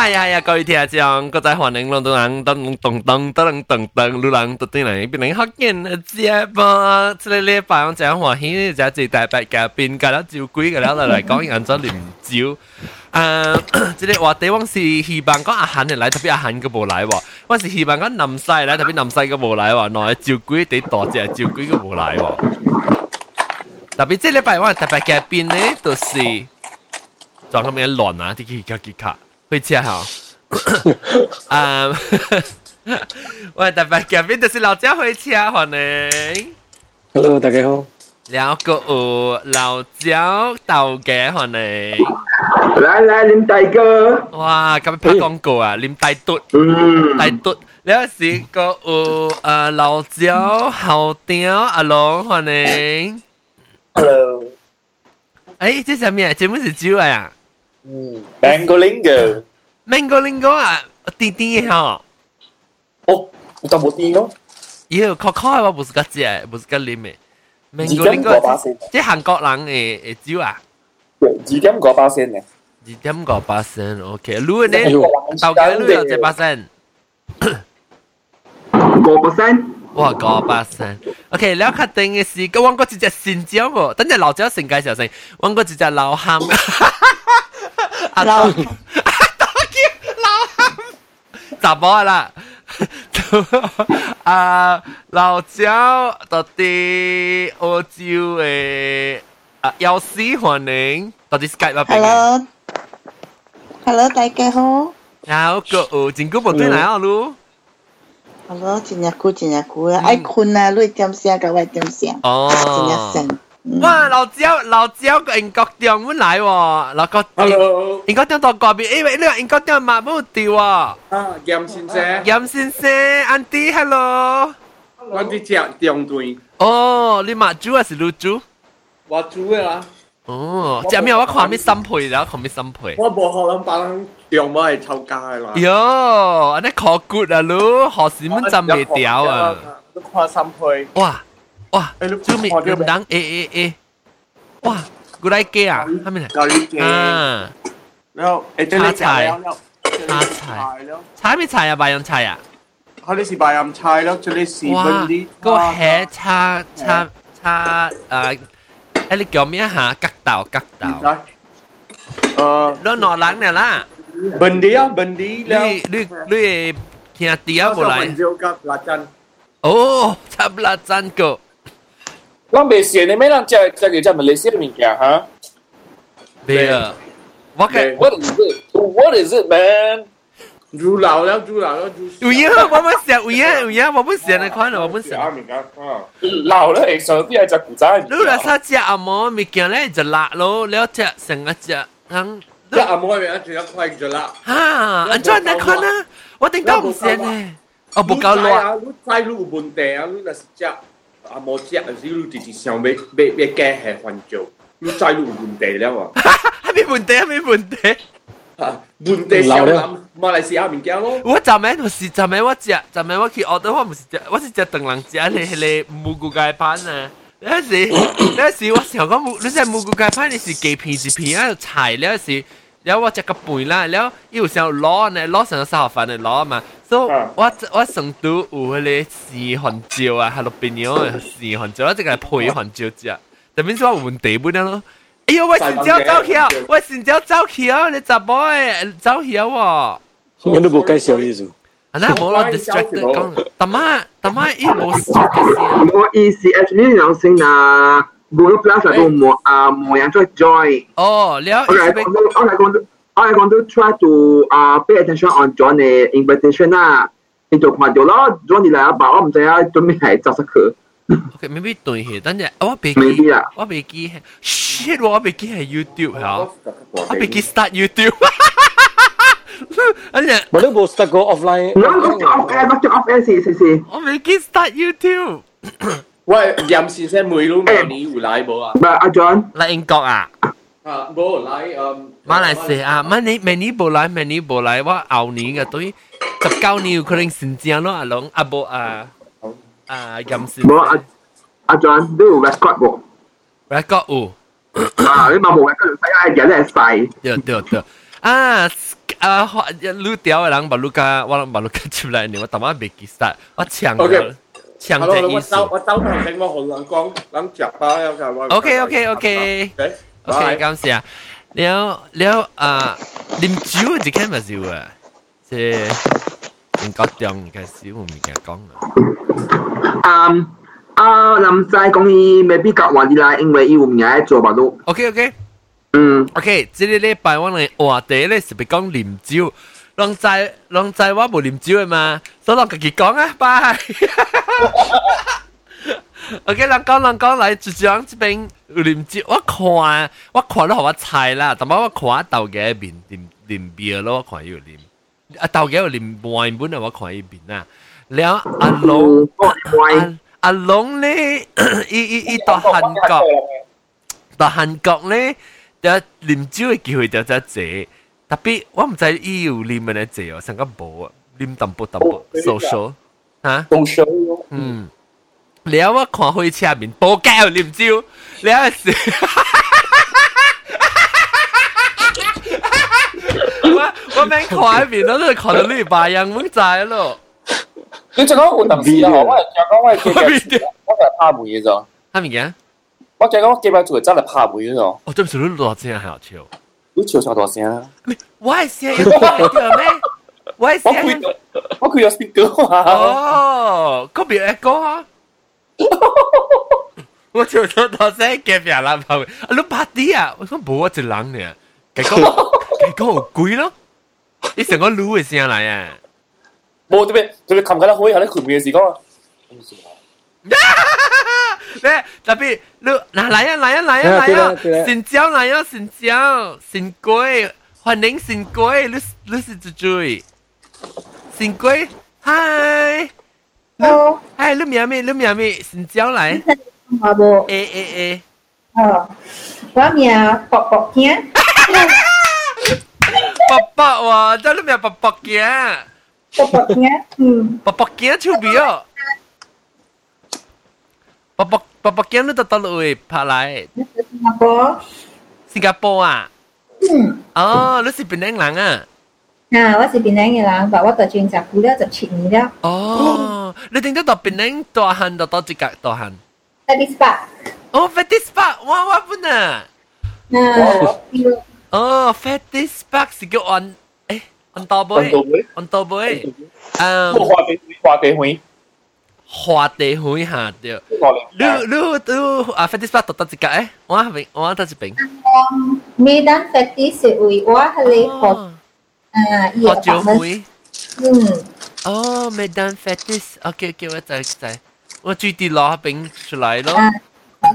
系啊系啊，各位听众，各位欢迎攞到人噔噔噔噔噔噔，路人到啲嚟变成学见嘅节目。即系呢排我真欢喜，就系大白嘅变㗎啦，照鬼㗎啦，嚟讲人咗连招。诶，即系话地方是希望讲阿汉嚟，特别阿汉嘅无嚟喎。我是希望讲南西嚟，特别南西嘅无嚟喎。内照鬼地多只照鬼嘅无嚟喎。特别即系呢排我特别嘅变咧，就是撞咁样乱啊，啲结卡结卡。 会切好。啊，我特别嘅边就是老椒会切，欢迎。 Hello，大家好。แล้วก็有老椒豆嘅欢迎。来来，林大哥。哇，咁拍广告啊，啉大嘟，嗯，大嘟。แล้ว时个有诶老椒后条阿龙欢迎。 Hello。诶，这系咩？节目是酒啊？ 嗯，Mangolingo。Mangolingo 啊，甜甜的哈。哦，有淡薄甜咯。有，可可的我不是个食，不是个啉的。Mangolingo，即韩國人嘅嘅酒啊。二點九巴仙嘅。二點九巴仙，OK。如果你豆嘅你有幾巴仙？五巴仙。哇，九巴仙。OK，了確定嘅是，咁我嗰隻隻新蕉喎，等陣老蕉先介紹先，我嗰隻隻老喊。咸。老老咸，杂波啦。啊，老椒到底澳洲嘅啊，有时欢迎，到底 Skype 嗰边嘅。 Hello，Hello，大家好。然后个有真久无对来啊，噜。 Hello，真日久真日久啊！爱困啊，你点声甲我点声。哦。真日声。 哇！老椒老椒个英国店本来喎，老个 Hello，英国店到嗰边，因为呢个英国店嘛冇掉啊。啊，严先生，严先生，Auntie hello。我啲只中队，哦，你买猪还是卤猪？我煮嘅啦。哦，只咩我看咩新配啦，看咩新配。我冇可能把人用我系臭街啦。哟，安尼可 good 啊，噜，何时蚊浸未掉啊？都看新配。哇 ว้าไอ้ลูกชื่อมีเกมดังเอเอเอว้ากูได้เกียร์ทำยัไงเนี่ยอ่า แล้วเอเจ้าเล็กยก่แล้วแล้วท้าทยแล้วใช้ไม่ใช่อะใบยังใช่อะเขาได้สีบายังมชายแล้วจะได้สีว้าเบันดีก็แห่ชาชาชาเอ่อไอ้เกี่องมีอาหารกักเต่ากักเต่าเออแล้วนอนหล้างเนี่ยล่ะบันดีอะบันดีแล้วลุยลุยลุยเฮียเตี้าดียวกับลาจันโอ้ทับลาจันโกะ Malaysia ni memang cakap cakap cakap Malaysia ni kan ha? Dia. What can, what is it? What is it, man? 煮老了，煮老了，煮。有呀，我们想，有呀，有呀，我们想的看了，我们想。老了，上啲系只古仔。你啦，他只阿毛咪见咧就辣咯，了只成一只，哼。只阿毛咪一只一块就辣。哈，安怎你看啊？我顶到唔想呢，我唔够辣。你再你有问题啊？你那是只。阿無食，還是你直直想要要要加下環照，你知你有問題了啊！係咪問題？係咪問題？啊，問題少諗馬來西亞物件咯。我昨晚就是昨晚我食，昨晚我去學到我唔是食，我是食鄧人食你迄個蘑菇雞 pan 啊。有時 有時我想講，你食蘑菇雞 pan 你是幾片一片啊 菜，有时然后我食个背啦，然后有时候攞呢攞成个三盒饭嚟攞嘛，所以我我成都有迄个四环椒啊，喺路边有四环椒，我即个系配环椒食，特别是我有问题本咯。哎呦，我先朝走去啊！我先朝走去啊！你查甫诶走去啊喎！我都冇介绍呢种。啊，那冇咯，distracted 讲，大妈大妈伊冇 distracted 先。我意思 actually 有先啊 Google Plus là do mo a mo yang try. Oh, Leo. Okay, going to, okay, going to, okay, going to try to uh, pay attention on John the invitation na. Thì tụi mà điều đó là bảo ông thấy ai tụi mình hãy chào sắc khử. Okay, maybe tụi hiện tận giờ, tôi bị kí, tôi à. bị kí, shit, tôi bị kí là YouTube hả? Tôi bị kí start YouTube. Anh nhá. Mà nó bố start go offline. Nó nó off air, nó off air gì xí. gì. Tôi bị kí start YouTube. 喂，任先生每路明年有来无啊？唔系阿 John，嚟英国啊？啊，无来诶。马来西亚，马你明年冇来，明年冇来，我后年嘅对十九年有可能新疆咯，阿龙阿伯啊啊任先冇阿阿 John 都有 record 喎。 record 有。啊，你嘛冇 record 使 idea 咧细。对对对，啊 啊，撸掉嘅人把撸家，我把撸家出嚟，你我他妈未记实，我抢咗 OK 抢好啦，只意思。我走我走头先我同人讲，谂着吧，有就我。 OK OK OK OK， OK，感谢。了了啊，啉酒就看咪少啊，即系应该中嘅少唔嘅讲啊。嗯，啊，林仔讲伊未必夹话啲啦，因为伊有名喺做吧都， OK OK。嗯， OK，即个礼拜我哋话题咧是别讲啉酒， 人仔人仔我无啉酒的嘛，所以人家己讲啊，拜。OK，人讲人讲来，就将这边啉酒，我看我看了好我猜啦，怎么我看豆芽面啉啉别咯，我看有啉啊豆芽有啉外本的，我看一边啦。了阿龙阿龙呢，一一一到韩国，到韩国呢，就啉酒的机会就在这。特別我唔知伊有啉咩嘢哦，成個無啊，啉淡薄淡薄，social 嚇，social 嗯，了我看火車面無介有啉酒，了是。我我免看迄面，我都看到你白样，我知咯。你即个有淡时啊，我讲我记得，我来拍梅咗。啥物件？我讲我记得做真系拍梅咗。哦，对唔住，你偌正好笑。你笑啥大声啊？我系声有听咩？我系我声。开我开咗 speaker 嘛，哦，嗰边 echo 啊！我就到到声夹人啦，后面啊，你拍啲啊！我讲冇啊，只冷嘅，佢讲佢讲好攰咯，你成个撸嘅声嚟啊！冇特别特别琴紧啦，可以喺啲佢面嘅时讲啊。 咧特别你嗱嚟啊嚟啊嚟啊嚟啊！新椒嚟啊新椒新龟，欢迎新龟，你你是猪猪，新龟，hi， Hello，嗨，你名咩？你名咩？新椒嚟我无， ，A A A。哦，我名薄薄兄，伯伯喎，真系咩伯伯嘅？薄薄兄，嗯，伯伯嘅出边 哦。伯伯伯伯嘅你到到路会拍嚟你是新加坡，新加坡啊？嗯，哦，你是边靓人啊？啊，我是槟城嘅人，但我到转十久了，十七年了，哦，你点解到边靓大汉到到即格大汉？在 this part，哦，Fatty Spark，哇哇本啊！啊，有哦，Fatty Spark 是叫按诶按到杯，按到杯，嗯，我花地花地会， 花地会下着。你你你啊，fifty spot 到一格诶，我边我到一边。你当 fifty 是为我系你学，啊，也九会。嗯。哦，没当 fifty，OK OK，我再再，我最低攞饼出来咯。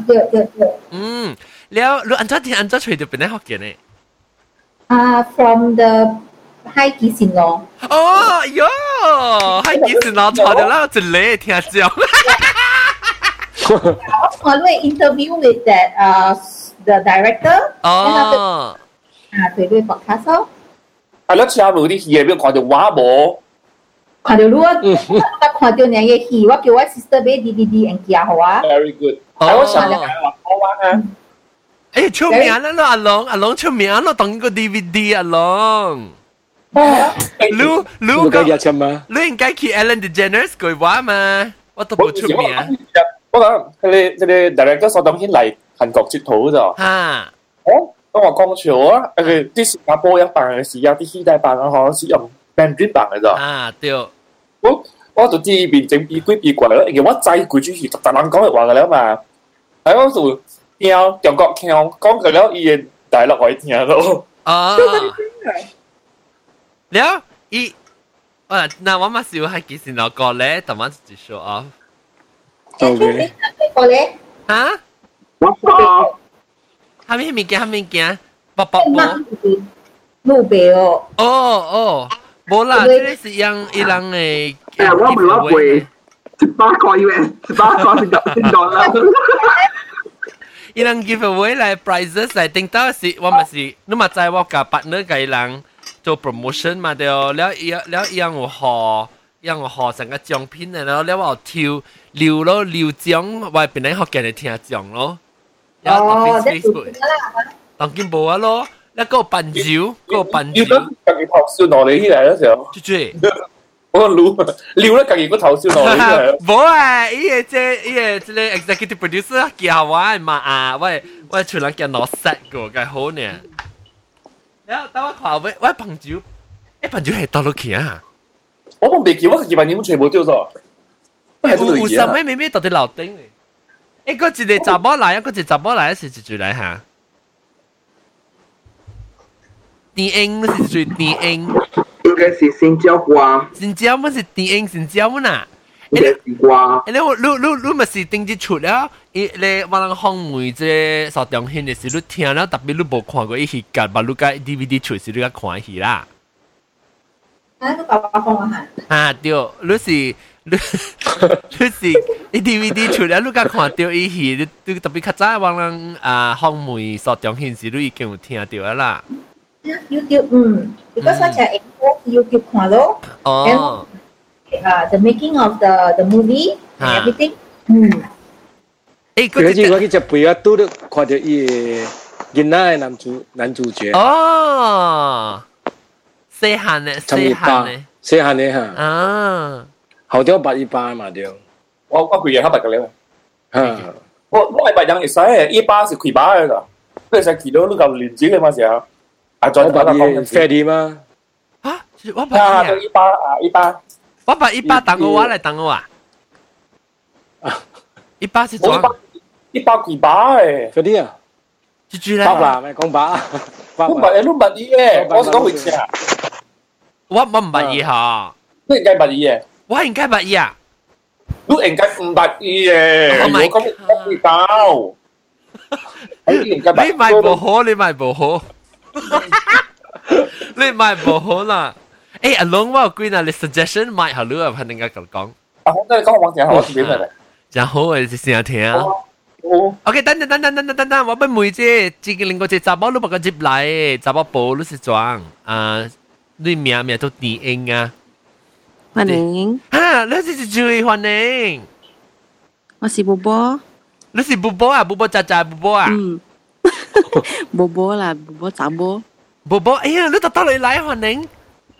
对对对。嗯，了，你按照点按照吹到边咧学嘅呢？啊，from the 嗨几钱哦？哦哟，嗨几钱？那看到老子累天叫，哈哈哈哈哈哈！我准 interview with that uh the director。哦。啊，对对，宝卡索。啊，你去阿鲁的夜庙看到娃不？看到路，他看到那个戏，我叫我 sister 买 DVD 搬寄给啊。Very good。好。好啊。哎，出名了咯，阿龙，阿龙出名了，同一个 DVD，阿龙。你你冇计日啫嘛。你应该去 Ellen DeGeneres 佢话嘛，我都冇出名。我讲佢哋佢哋 director 所当先嚟韩国接图咋。吓，哦，咁我讲笑啊，诶啲新加坡一办嘅时，有啲戏大办嘅，可能是用 Mandarin 办嘅咋。啊对，我我就知变整变鬼变怪咯，因为我制佢主持就特人讲嘅话嘅啦嘛。喺我度听中国听讲佢了，伊嘅大陆可以听咯。哦， 了伊，啊，那我嘛是有还记性老高嘞，怎么自己 show off？OK。我嘞？啊？我操！还没物件，还没物件，包包包。路北哦。哦哦，无啦，这个是养伊人诶。哎，我唔要贵，十八块 US，十八块是一 dollar 啦。伊人 giveaway 来 prizes 来，顶到是，我嘛是，你嘛知我甲 partner 个伊人。做 promotion 嘛，对哦，了一了一样有好。让我学成个奖品然后了我跳溜咯溜奖，我本来学给你听奖咯。哦，即係當今冇啊咯，一個笨蕉，個笨蕉。自己頭先落嚟起嚟嗰時候。豬豬，我撩撩咧，自己個頭先落嚟起嚟。冇啊，依個即依個即係 executive producer 叫我嘛啊，喂喂，全人叫攞 set 個，幾好呢。然后等我看喂，喂朋友，诶朋友系到到去啊！我都未叫，我自己把你们全部丢咗。有有什么妹妹到底楼顶咧？诶，嗰一个查某来，嗰一个查某来是一句来吓。电影是最电影，应该是新椒花，新椒乜是电影新椒乜啊？ 你你你你咪是定得出啦？伊咧，我人看梅即邵中兴的是，你听了特别你无看过伊戏剧，把你个 DVD 出是你个看戏啦。啊，你爸爸看啊？啊，对，你是你你是伊 DVD 出了，你个看到伊戏，你你特别较早我人啊看梅邵中兴是，你已经有听到啦。YouTube 嗯，你个说起来 YouTube 看咯。哦。啊，the making of the the movie and 啊 everything，嗯，诶，嗰次我去只背啊，都都看到伊个囡仔嘅男主男主角，哦，细汉嘅陈一细汉巴嘅，细汉嘅吓，啊，后条八一八嘛对，我我佢嘢黑白嘅咧。吓，我我系白人嚟使嘅，一巴是佢巴嘅㗎。佢成见到呢嚿连子嘅嘛时候，啊再我打个八一 Freddy 嘛，啊，我把啊，伊啊，对一巴啊一巴， 我把一巴当我来当我啊！一巴是抓一巴几巴诶，嗰啲啊，一句咧，巴啦，咪讲巴，我唔系，你唔系嘢，我讲回事啊，我我唔系嘢吓，你应该唔系嘢，我应该唔系啊，你应该唔系嘢，我讲我唔到，你咪唔好，你咪唔好，你咪唔好啦。诶，阿龙我有几嗱，你 suggestion 买下你啊，肯定该咁讲，啊，我真系讲我听下我点嚟。然后我就成日听啊。哦， OK，等等等等等等等等，我俾妹姐，自己令个只查某你把个接嚟，查某布你是装啊，你名名都电影啊，欢迎，啊，你是注意欢迎，我是波波，你是布波啊，布波渣渣布波啊，嗯，波波啦，波波查波，布波，哎呀，你特登你嚟欢迎，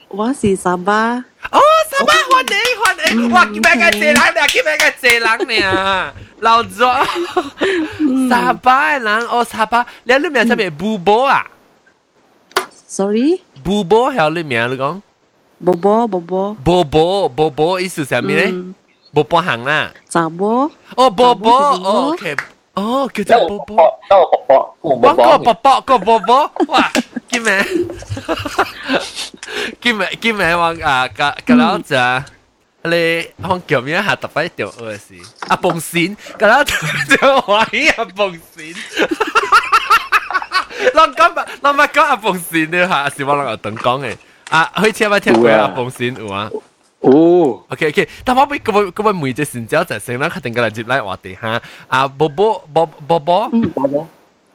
我是沙巴，哦，沙巴欢迎欢迎，哇，叫咩嘅谢人啊，叫咩嘅谢人呢？老咗，沙巴嘅人，哦，沙巴，你你名系咩？布波啊， sorry，布波系你名你讲，波波波波，波波波波意思系咩咧？嗯，波波行啦。查波，哦，波波波波哦，OK， 哦，叫得我做波波，得我博博，我我博个波波个波波，哇，叫咩？叫咩？叫咩？我啊，个个老只，你我叫咩下特别条恶事，阿凤线，个老只就怀疑阿凤线。我讲吧，我咪讲阿凤线呢下，是我两个等讲嘅。啊，开车咪听过阿凤线有啊？ 哦， OK OK，但我俾嗰位嗰位妹仔先之后就成啦，佢定过嚟接嚟我哋吓。啊，波波波波波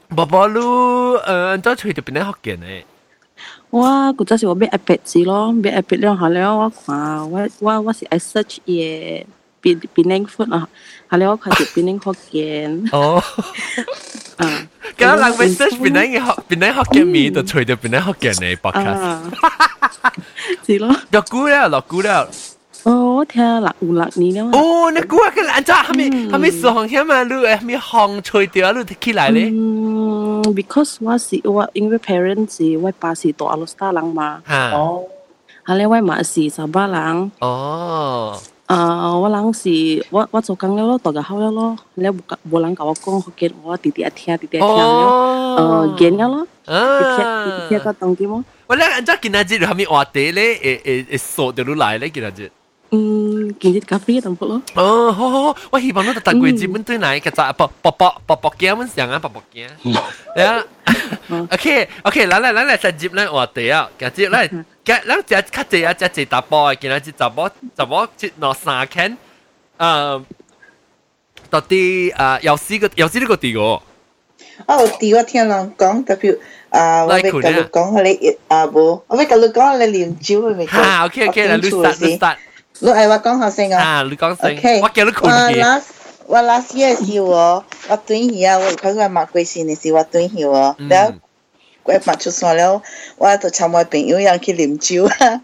波波lu 诶，都随住边啲学嘅呢？我嗰阵时我买 iPad 字咯，买 iPad 了后了我看我我我是 I search 嘢 边边领 food 啊，后了我看住边领学嘅，哦，啊，咁人 research 边啲学边啲学嘅咪就随住边啲学嘅呢 podcast。啊，是咯，落估了，落估了。哦，我听六有六年了嘛。哦，你估下个人咋？系咪系咪数行险啊？你系咪行吹掉你起来咧？嗯，because 我是我因为 parents 是我爸是大阿罗斯达人嘛，吓，哦，后来我妈是沙巴人，哦， 呃，我人是，我我做工了咯，大家好了咯，了无无人甲我讲，福建我弟弟听，弟弟听了，呃，见了咯，弟弟弟弟个东西么？我咧，人家今仔日还没话题咧，诶诶诶，说掉落来咧，今仔日。嗯，见日咖啡淡薄咯，哦，好好好，我希望你特贵资本对嚟嘅就薄薄薄薄薄嘅咁样啊，薄薄嘅。系啊，OK OK，嚟嚟嚟嚟，实接咧话地啊，嘅接咧，嘅咧只卡只啊，只只打波啊，见下只就波就波接落三 can，诶，到底诶有试个有试呢个地个，哦，啲我听人讲，特别啊，我俾佢讲你啊冇，我俾佢讲你连招佢未？吓，OK OK，嚟你 start 你 start， 你系话讲下先啊啊，你讲声， ？OK，我叫你我讲嘅， last 我 last year 是我我短戏啊，我佢话马贵线嘅是我短戏喎，然后 我拍出山了，我就参我朋友人去啉酒啊。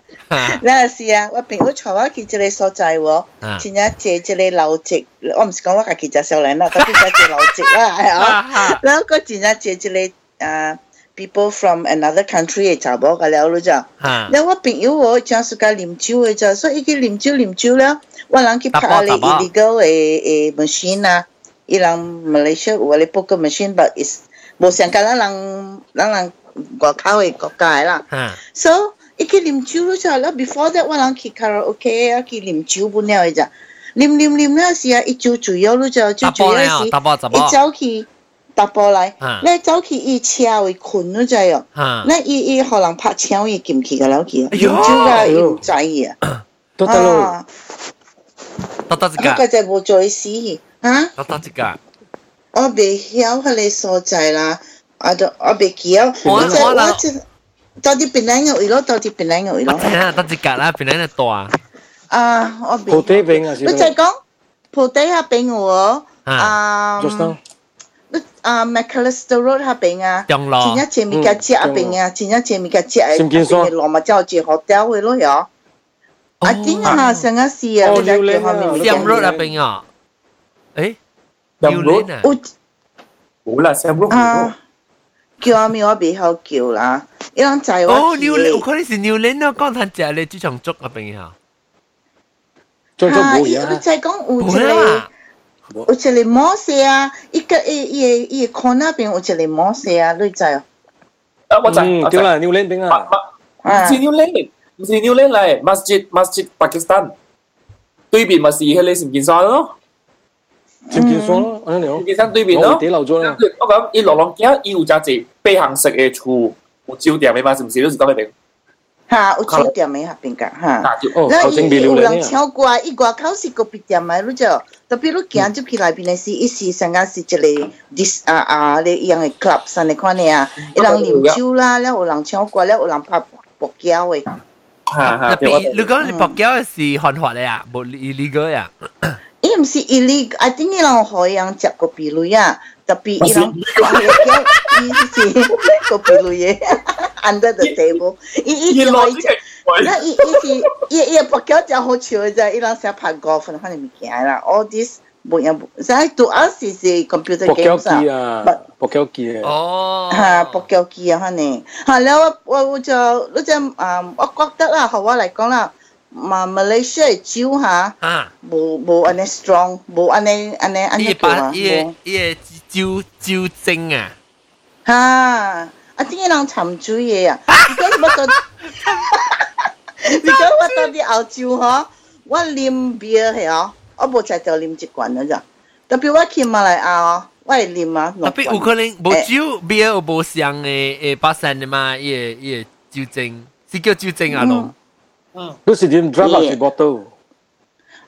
那是啊，我朋友带我去一个所在喎，真正坐一个老职，我唔是讲我家己食少年啦，但系真系老职啦，系啊。然后佢真正坐一个啊。 people from another country 嘅查某甲了咯咋？你我朋友哦，真是甲啉酒嘅咋，所以伊去啉酒啉酒了，我人去拍咧 illegal 嘅誒 machine 啊，伊人 Malaysia 有咧 poker machine，but is 無像甲咱人咱人外口嘅國家啦。So 伊去啉酒咯咋，了 before that 我人去 karaoke 啊，去啉酒本了嘅咋，啉啉啉了時啊，伊酒醉咗咯咋，酒醉咗時，伊走去。搭波嚟，你走去伊车位困咗滞哦，你伊伊可能拍枪伊进去个了去，饮酒个伊唔知啊，多得咯，多得一个，个就冇再死啊，多得一个，我未晓佢哋所在啦，我就我未记啊，我就我就到底边两个位咯，到底边两个位咯，我听得一个啦，边两个大，啊，我未，铺底边啊，你就讲铺底下边我，啊。 啊，McAllister Road 下边啊，前一前面嘅街下边啊，前一前面嘅街诶，边罗马交住 hotel 嘅咯有。啊，点啊，上一次啊，你睇叫后面 Sam Road 下边啊，诶，Sam Road 啊，冇啦，Sam Road 啊，叫阿咪我别好叫啦，一人仔我。哦，New Lane，我可能是 New Lane 啊，刚才食咧猪肠粥下边啊，粥粥冇嘢啊，你再讲有一个。 有一个模式啊，伊个伊伊伊个那边有一个模式啊，你知啊？啊，我知，对啦，New Land 边啊，唔是 New Land，唔是 New Land 嚟，Masjid Masjid Pakistan，对面咪是迄个圣剑山咯，圣剑山咯，安尼咯，圣剑山对面咯，地楼咗啦。我讲伊落浪街，伊有只只八行式嘅厝，有酒店嘅嘛，是唔是？都是讲咩？ 吓，有酒店嘅下边㗎吓，那伊有人超过，伊外口是个别店嘅，你就。特别你行入去内边嘅是，一时成间是一个 dis 啊啊，你一样嘅 club 上嚟看你啊，有人啉酒啦，了有人唱歌，了有人拍搏胶嘅。特别你讲你搏胶是犯法嘅啊，冇 illegal 呀？伊唔是 illegal，I think 伊人可以人食个比类啊，特别伊人搏胶，伊是个比类嘅 ，under the table，伊伊是可以食。那伊伊是伊伊博脚真好笑嘅啫，伊人成日拍 golf 嗰啲物件啦，all this 冇人，所以 to us is a computer games 啊，博脚机啊，哦，吓博脚机啊，可能吓แล้ว我我就嗰只啊，我觉得啦，学我嚟讲啦。嘛，Malaysia 嘅酒吓，冇冇安尼 strong，冇安尼安尼安尼叫啊，伊伊酒酒精啊，吓， 啊啲人沉醉嘢啊，而家乜都。你讲我到啲澳洲嗬，我啉 beer 系哦，我冇食就啉一罐嘅咋。特别我去马来亚，我系啉啊。特别有可能冇酒 beer 有冇上嘅诶八成嘅嘛？伊个伊个酒精是叫酒精啊咯。嗯，都是点 drop 落去 bottle。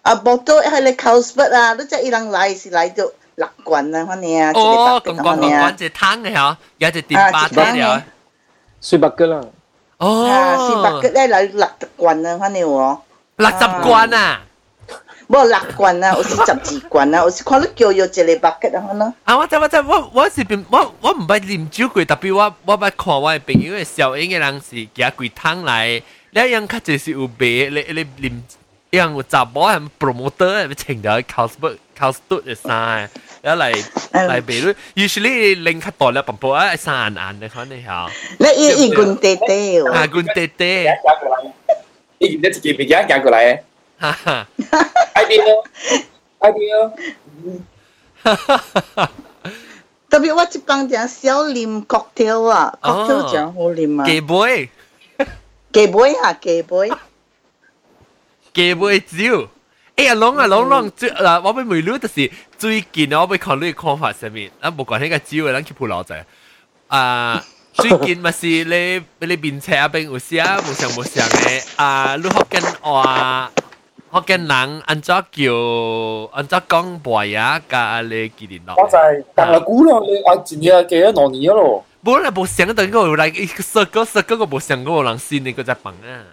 啊，bottle 系你 Carlsberg 啊，你即系伊人来是来到 六罐啊，反正啊。哦，咁罐咁罐只汤嘅嗬，有只电巴嘅了。水白嘅啦。哦，四百嘅咧嚟六十罐啊，反正喎。六十罐啊！冇六罐啊，我是十二罐啊，我是看你叫有一个百嘅啊，可能。啊，我知我知，我我是边我我唔系啉酒柜，特别我我捌看我嘅朋友嘅小英嘅人是夹柜汤来，你样较就是有卖你你啉，样有杂波系 promoter 系请到 Carlsberg Carlsberg 嘅衫。 要来来比如，usually 拎较大粒半波啊，三眼的可能吓。那一一棍爹爹哦，啊棍爹爹，你你自己别家讲过来，哈哈，爱听哦，爱听哦，哈哈哈。特别我一帮人小啉 cocktail 啊，cocktail 真好啉啊，鸡杯，鸡杯啊，鸡杯，鸡杯酒。哎呀，龍啊龍龍最嗱，我俾梅魯就是最近我俾看你看法上面，啊，無關呢個只會諗去鋪老仔。啊，最近咪是你你面車啊，邊有時啊，無常無常嘅啊，你學緊話學緊人按照叫按照講白啊，加你幾年咯。我就係但係估啦，你啊前日幾多年咯？無啦，無想到嗰個嚟，十個十個個無想嗰個人先，你個隻笨啊，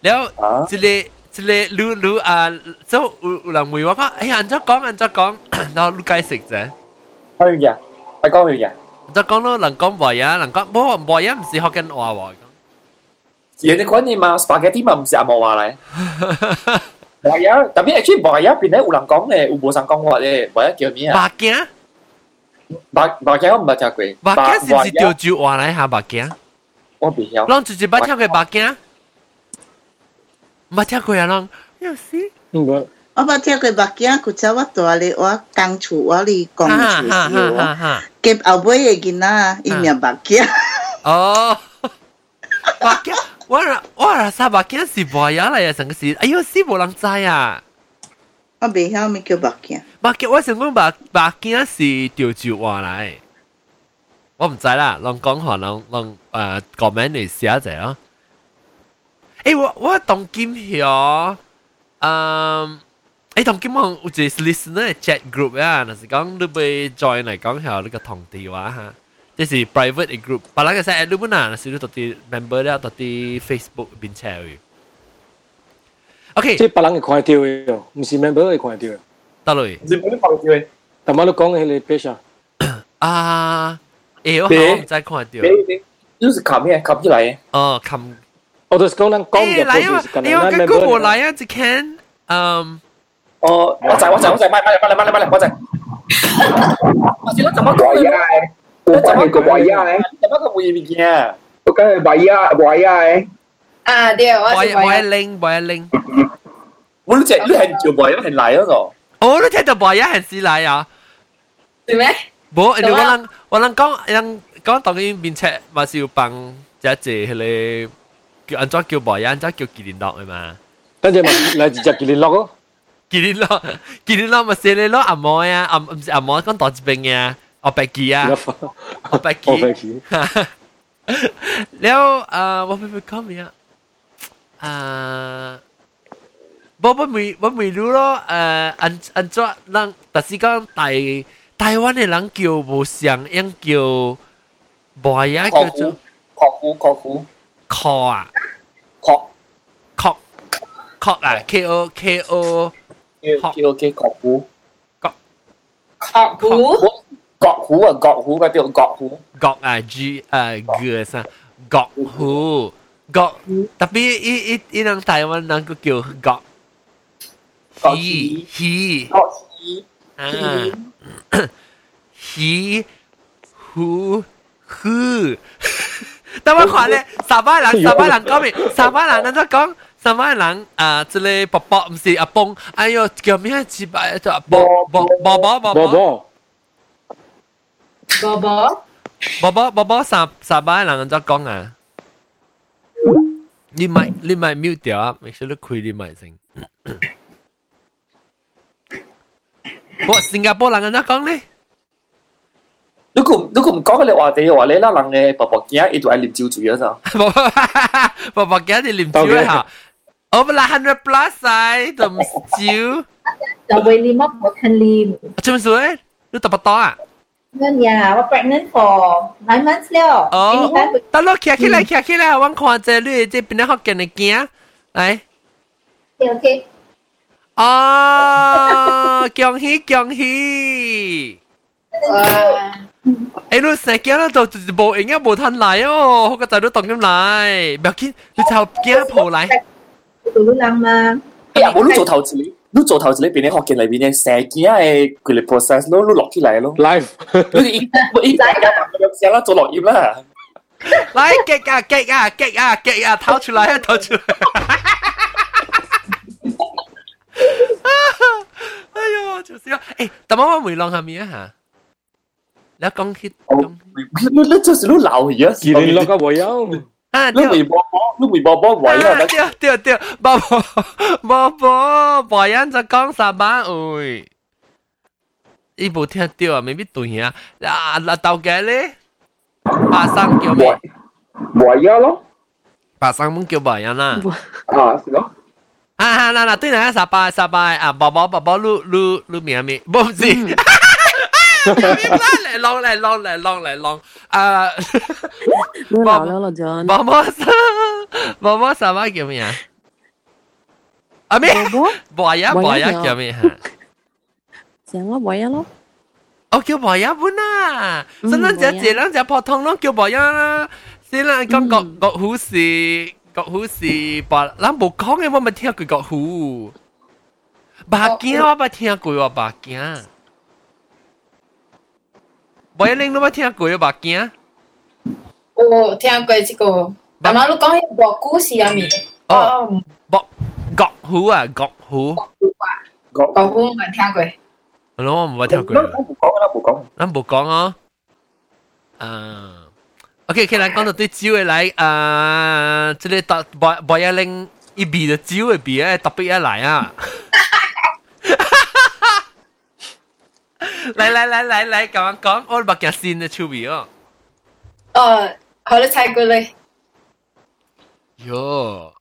然後即係。即系你你啊，即系有有人问我讲，哎呀，按照讲按照讲，然后你解释啫。讲完嘢，系讲完嘢。 就讲到人讲华呀，人讲不过华呀唔是学紧话喎。人哋讲你嘛，spaghetti 嘛唔是阿毛话嚟。华呀，特别 actually 华呀边咧有人讲咧，有无人讲话咧，华呀叫咩啊？白镜，白白镜我唔系听过。白镜是唔是调住话嚟下白镜？我唔晓。啷直接捌听过白镜？ 唔捌听过啊啷？有时。唔过。我捌听过白镜，佢就我大咧，我工厝我哩讲厝时喎，夹后尾嘅囡仔，伊名白镜。哦，白镜。我啦我啦三百件是博呀嚟啊！成个事，哎呦死冇人知啊！我未晓咩叫白件。白件我成讲白白件是调住话嚟，我唔知啦。拢讲下，拢拢诶 comment 嚟写一只咯。 诶我我当今晓，嗯，诶当今项有只 listener chat group 啊，若是讲你被 join 嚟讲晓呢个同地话吓。即是 private group，把那个是 add 你们是你到啲 member 了，到啲 Facebook 边 share 嘅。OK，即系别人会看到嘅，唔是 member 会看到嘅。得嘞，唔是冇你看到嘅。但系你讲嘅系 page 啊？啊，诶，我好唔再看到。你是冚咩？冚起来嘅。哦，冚。 我就是讲人讲嘅，来啊！因为个个冇来啊，只看，嗯。哦，我知我知我知，买买买嚟买嚟买嚟，我知。我知我怎么讲嘅？我真系个位啊！怎么个会物件？我梗系位啊位啊！啊对，我系位零位零。我你只你系叫位，系嚟嗰个。哦，你听到位啊，系是嚟啊？系咩？冇，你我谂我谂讲人讲当然面赤，嘛是要帮一只系你 叫安怎叫位啊，安怎叫吉连乐系嘛？跟住咪嚟自只吉连乐咯。吉连乐，吉连乐咪写你咯阿妹啊，阿唔是阿妹讲大字边嘅。我白记啊，我白记，我白记。แล้วเอ่อว่าเป็นคำเนี่ยอ่าบ่บ่มีบ่มีรู้咯เอ่ออันอันจ้人但是讲台台湾嘅人叫无像样叫无呀叫做确虎确虎 确啊确确确啊 K O K O K O K 确虎确确虎。觉虎啊，觉虎嗰啲觉虎，觉啊 G 啊 G 啥觉虎觉，特别一一一人台湾人个叫觉，鱼鱼啊鱼虎虎， 等我看咧，沙巴人沙巴人讲咩？沙巴人人都讲。沙巴人啊，即系伯伯唔是阿崩，哎呦叫咩字吧？就伯伯伯伯伯伯。宝宝，宝宝宝宝三三百人在讲啊！你咪你咪 mute 掉啊！make sure 你开你咪先。我新加坡人在讲咧。 如果如果唔讲嘅你话地嘅话，你啦人嘅婆婆囝，伊就系啉酒醉啊咋？婆婆囝你啉酒啊？我唔系 hundred plus 晒，就唔酒。就会啉乜我睇啉。做乜事？你特别多啊？Nên nhà, tôi pregnant for nine months 了。哦，等我企起来，企起来，我看这你这边的学见你惊，来。OK。哦，恭喜恭喜！ 诶，你成惊啦，就冇应该冇吞嚟哦，好个仔都动咁嚟，唔要紧，你就惊抱嚟。做到人嘛？哎呀，我都做投资。你做投资里边嘅学见里边嘅成件系佢哋 process 咯，你落起嚟咯。 live，你依依大家咁样啦，做落叶啦。来，激啊激啊激啊激啊，掏出来啊掏出来！哎呦，就是啊，诶，但系我回浪下面啊吓， 你讲起讲，你你就是你老嘢，吉连乐个会有。啊，你微博你微博波位啊！对对对，宝宝宝宝，博人就讲三百位，伊冇听到啊，未必对啊。啊，嗱豆嘅咧，巴生叫咩？位啊咯，巴生冇叫博人啦。啊，是咯。啊啊，嗱嗱，对人三百三百啊，宝宝宝宝，你你你名咩？唔是。 嚟浪嚟浪嚟浪嚟浪，啊！老了了就。宝宝生，宝宝三把叫咩啊？啊咩？宝宝呀宝呀叫咩吓？成个宝呀咯。 我叫无影本啊，所以咱只只咱只普通拢叫无影啦。先啦，讲国国虎是国虎是把，咱无讲嘅，我咪听过国虎。白镜我捌听过喎，白 镜。无影你都捌听过喎，白镜。我听过这个，但系你讲起个故事入面，哦，国国虎啊，国虎。国国虎我听过。我唔捌听过。咱唔讲啦，唔讲。咱唔讲哦。啊。OK，可以来讲到对酒嘅来，啊，这里特不不要令一比的酒嘅比诶特别要来啊！ 来来来来来，咁样讲，我把件新嘅趣味哦。哦，好你猜过嚟。哟，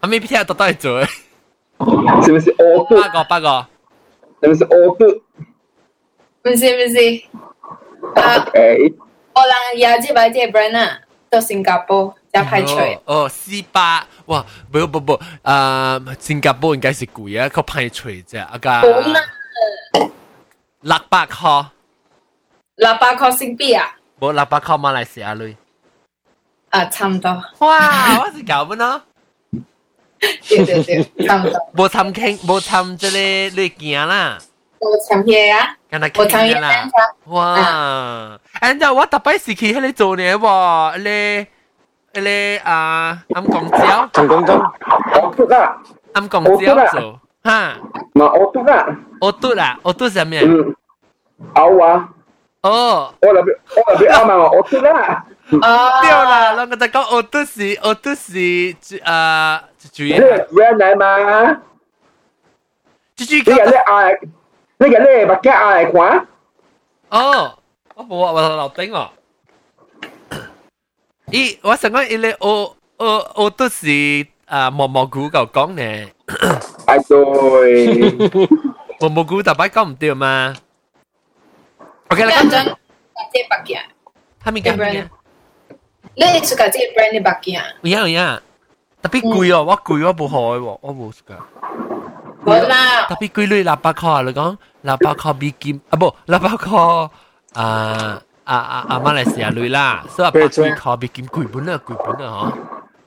阿咪听到到系做？是不是屙肚？八个八个。是不是屙肚？唔是唔是。啊。OK。我人也只买啲 brand 啊，到新加坡就排除。哦，四百哇，不不不，啊，新加坡应该是贵啊，佢排除啫，啊个 六百块，六百块新币啊？冇六百块马来西亚类。啊，差唔多。哇，我是搞乜呢？对对对，差唔多。冇参倾，冇参即系类件啦。冇参嘢啊？我参嘢啦。哇！按照我特别时期喺你做嘢喎，你你啊暗公蕉，陈公章，我嘟啊，暗公蕉做， 哈，嘛我嘟啊，我嘟啊，我嘟什么？嗯，牛啊，哦，我那边我那边啱嘛，我嘟啦，哦，对啦，我觉得讲我嘟是我嘟是啊，主要原来嘛，主主你个咧嗌，你个咧把脚嗌看，哦。我冇啊，我楼顶哦。咦，我想讲，伊咧，我我我都是啊，毛毛菇够讲呢。 哎对，毛毛菇特摆讲唔对嘛？OK 啦，咁样即系白件。系咪咁嘅？你系suka 即系 brand 嘅白件啊？有啊有啊，特别贵哦，我贵我冇开喎，我冇 suka。冇啦，特别贵你六百块，你讲六百块美金啊，不六百块。啊啊啊啊！马来西亚类啦，所以百几块比金贵本啊，贵本啊，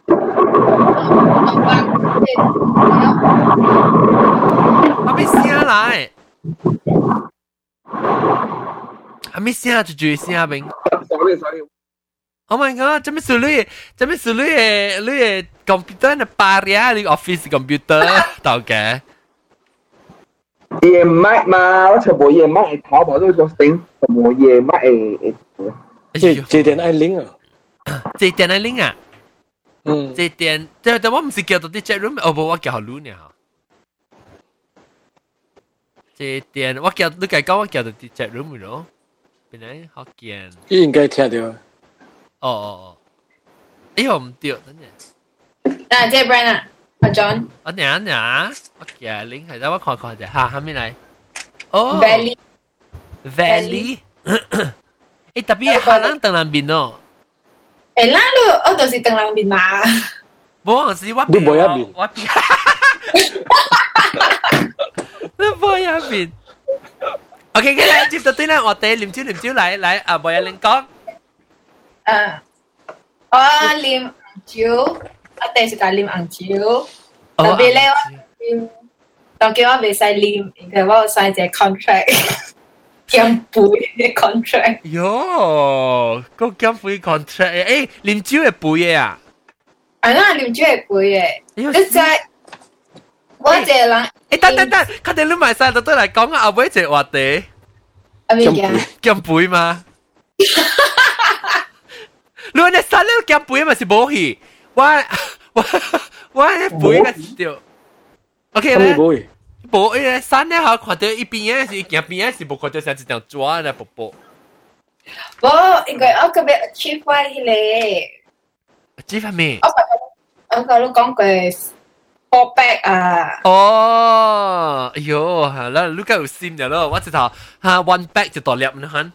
嗬。 阿咪声来，阿咪声就住声边。 sorry sorry。 Oh my god！做咩事你？做咩事你？你嘅 computer 系 paria，你 office computer 到嘅。夜麦嘛，我全部夜麦系淘宝都做整，全部夜麦系。这这点爱拎啊！这点爱拎啊！ 嗯，这点，但但我唔是叫到啲 chat room，哦不，我叫好 Lu 呢吓。这点我叫你计讲，我叫到啲 chat room 咯，边嚟学见？伊应该听到。哦哦哦，哎呦唔对，等阵。嗱，即系 brand 啊，阿 John。我等下，我叫拎系得我看看啫，吓，下面嚟。哦。 Valley。 Valley。诶特别系下冷邓南边哦。 诶，嗱，你我就是邓南边嘛。冇，是我你冇一边。我边。你冇一边。OK，嘅啦，接到对啦，我哋念招念招嚟嚟，啊，冇人讲。诶，我念招，我哋是讲念红招，特别咧，我当叫我未使念，因为我使只 contract。 减肥嘅 contract。哟，个减肥 contract 诶，连招系背嘅啊！系啦，连招系背嘅。你就系我只人。诶，等等等，佢哋攞埋晒到都嚟讲啊！阿妹只话地。阿咩嘅？减肥嘛？你话你生呢个减肥咪是冇去？我我我系背嘅条。OK 咧。 无诶，山咧吓看到一边诶是行边诶是无看到成一条纸咧，宝宝。无，应该我个别 achieve 翻迄个。 achieve 咩？我我个你讲过 fall back 啊。哦，哎呦，吓啦，你够有心嘅咯，我直头吓 one back 就大粒呢吓。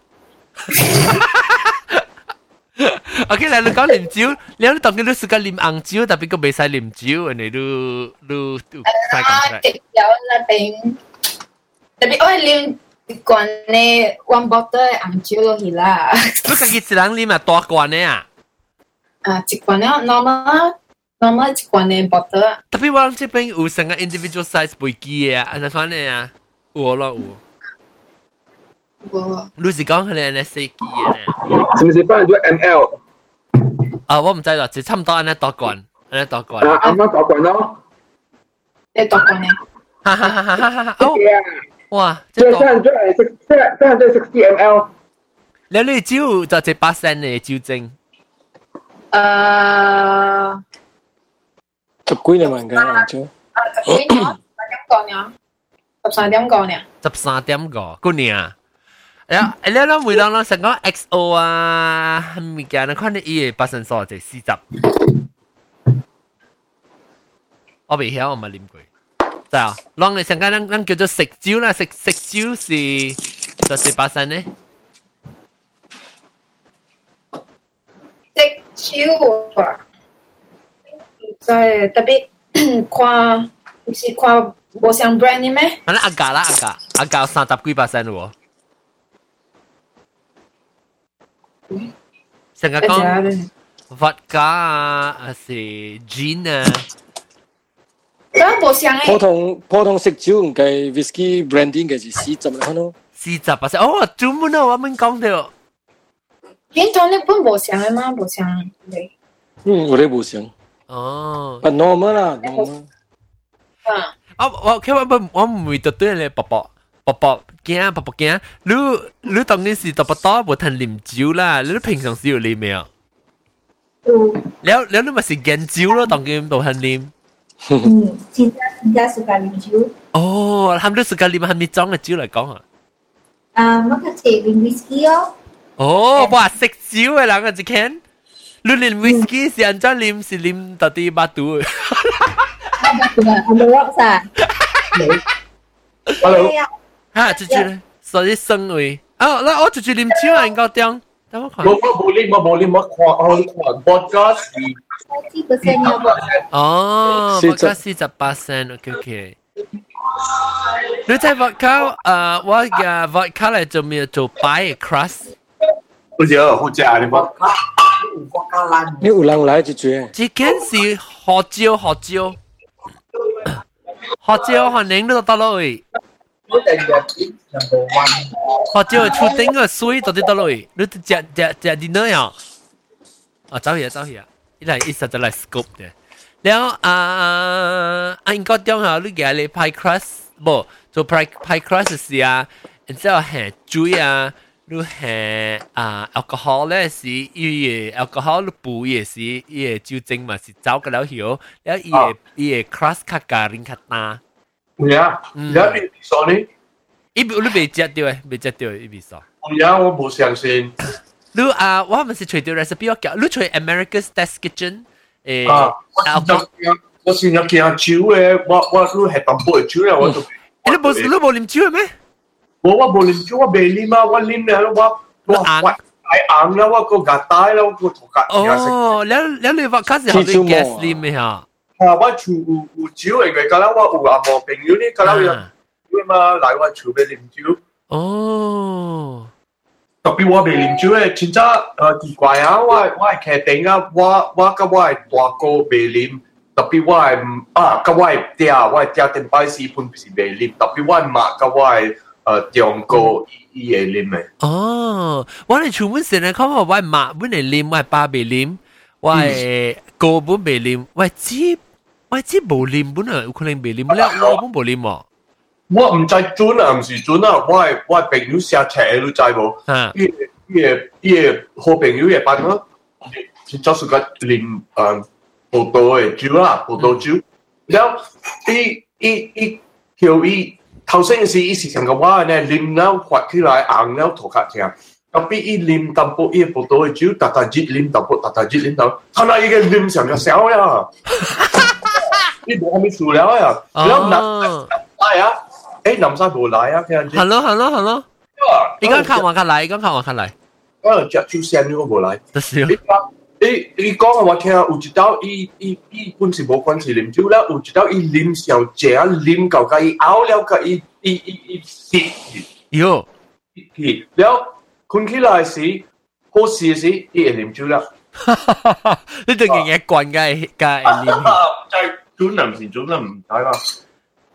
OK 嚟，你讲啉酒，你你当佢你是个啉红酒，特别个未使啉酒，人哋都都都啊，直有那边，特别我系啉 一罐呢 one bottle 嘅红酒落去啦。你家己一人啉啊大罐的啊？啊，一罐了 normal normal 一罐嘅 bottle。特别我这边有成个 individual size 飞机嘅啊，安怎款的啊？有咯有。 有。你是讲佢哋安尼细机嘅呢？是不是帮人做 ml？啊，我唔知啦，就差唔多安尼大罐，安尼大罐。啊，啱啱大罐咯。你大罐嘅？哈哈哈哈哈哈！哦。哇！即系三hundred and six，即系三hundred sixty ml。你你酒就一百 percent 嘅酒精。诶，十几年万嘅酒。十几年，点讲呢？十三点个呢？十三点个，个 呢？呀，你谂回到啦，成个 XO 啊，物件你看你伊嘅百分数就四十。我未晓，我冇啉过。系啊，啷你成间咱咱叫做食蕉啦，食食蕉是就是八成呢。食蕉啊，即系特别看，是看无像 brand 嘅咩？系啦，阿价啦，阿价，阿价三十几 percent 喎。 成个讲 vodka 啊，还是 gin 啊。咁无相诶。普通普通食酒唔计 whisky branding 嘅是四十啦，咯。四十 percent，哦，专门啊，我们讲到。边种你本无相诶嘛？无相嚟。嗯，我哋无相。哦。但 normal 啦，normal。啊。我我佢我我我唔会特对你伯伯 勃勃驚，勃勃驚。你你當然是多不多冇通啉酒啦，你平常時有啉未啊？有。了了，你咪是飲酒咯，當然冇通啉。嗯，真正真正自家啉酒。哦，含你自家啉含你裝嘅酒嚟講啊。啊，乜嘅係啉 whisky 哦。哦，哇！食酒嘅人啊，只 can。你啉 whisky 是安怎啉？是啉到啲巴肚。巴肚啊，唔落晒。Hello。哈，就住咧，所以生位。哦，那我就住啉酒啊，应该点？等我看。我我冇啉，我冇啉，我看我看 podcast 是。四 percent 有冇？哦，vodka 四十八 percent，OK OK。你睇 vodka，诶，我嘅 vodka 嚟做咩？做白嘅 crust。好似好食你冇？你有人来就做。只件是胡椒，胡椒，胡椒可能都得落去。 胡椒出顶个水到底得落去，你食食食啲咩呀？啊，走嘢走嘢。伊嚟伊实在嚟 scope 嘅。แล้วอ่าอันก็ต้องหาลูกแกเลย pie crust บ่做 pie pie crust 是啊，然之后系水啊，你系啊 alcohol 咧是伊嘅 alcohol 你补也是伊嘅酒精嘛是走个了后，แล้ว伊嘅伊嘅 crust 较加零较大。 呀，呀你所呢？伊你未食到诶，未食到伊未所。呀，我冇相信。你啊，我咪是随条 recipe 我叫，你随 America's Test Kitchen。诶，啊，我先有见酒嘅，我我都系淡薄嘅酒咧，我就。你冇你冇啉酒咩？我我冇啉酒，我未啉啊，我啉咧，我我我太硬啦，我个牙带啦，我个头壳。哦，แล้วแล้ว你话嗰时候你 gas 啉咩吓？ 啊，我厝有有酒嚟嘅，咁啦，我有阿毛朋友呢，咁啦，有嘛嚟我厝边啉酒。哦。特别我未啉酒咧，真真诶奇怪啊！我我系剧定啊，我我甲我系大哥未啉，特别我系啊，甲我系爹，我系爹定摆时盘是未啉，特别我系妈甲我系诶中哥伊会啉嘅。哦，我哋全部成日讲话我系妈本嚟啉，我系爸未啉， 我高本未啉，我只我只冇啉本啊，有可能未啉，你我本冇啉喎。我唔知準啊，唔是準啊，我我朋友寫出嚟都知冇。伊伊伊好朋友嘅班我，真早時間啉誒葡萄嘅酒啦，葡萄酒。然後伊伊伊叫伊頭先嘅時，伊是想講我咧啉了發起來，紅了頭殼痛。特别伊啉淡薄伊葡萄嘅酒，特特热啉淡薄，特特热啉淡，睇下伊个啉成个小呀！你冇咩数了呀？然后嗱系啊！诶，林生冇来啊，听下。 Hello，Hello，Hello。你刚看我看来，刚看我看来。我只出声呢个冇来。就是。你你你讲我听，有一道伊伊伊本是冇关系啉酒啦，有一道伊啉小姐，啉到甲伊拗了甲伊伊伊伊食， 哟，系，了 困起来时，好事时，伊会啉酒啦。你对日日惯嘅嘅啉。就系准啊，唔是准啊，唔知啦。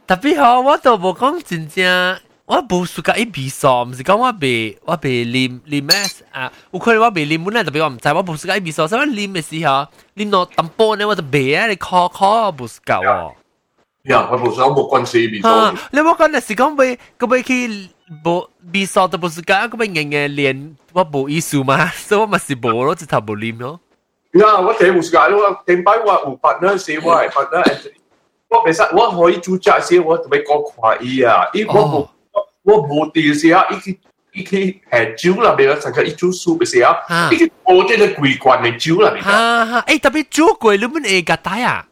特别好，我都无讲真正。我无暑假一鼻扫，毋是讲我未我未啉啉咩啊？有可能我未啉本来特别我毋知，我无暑假一鼻扫，所以啉嘅时候，啉到淡薄呢，我就未啊，你考考无暑假喎。呀，我无想冇关系鼻扫。你我讲嘅是讲未，个未去 无鼻扫都无暑假，个未日日练，我无意思嘛，所以我咪是无咯，直头无啉咯。呀，我第无暑假，我顶摆我有八呢时，我系八呢，我其实我可以做假时，我特别讲快意啊，因为我冇。我冇电时啊，伊去伊去诶酒那边成个一煮素嘅时候，伊去煲即系桂冠嘅酒那边。哈哈，诶特别煮贵，你们会夹带啊？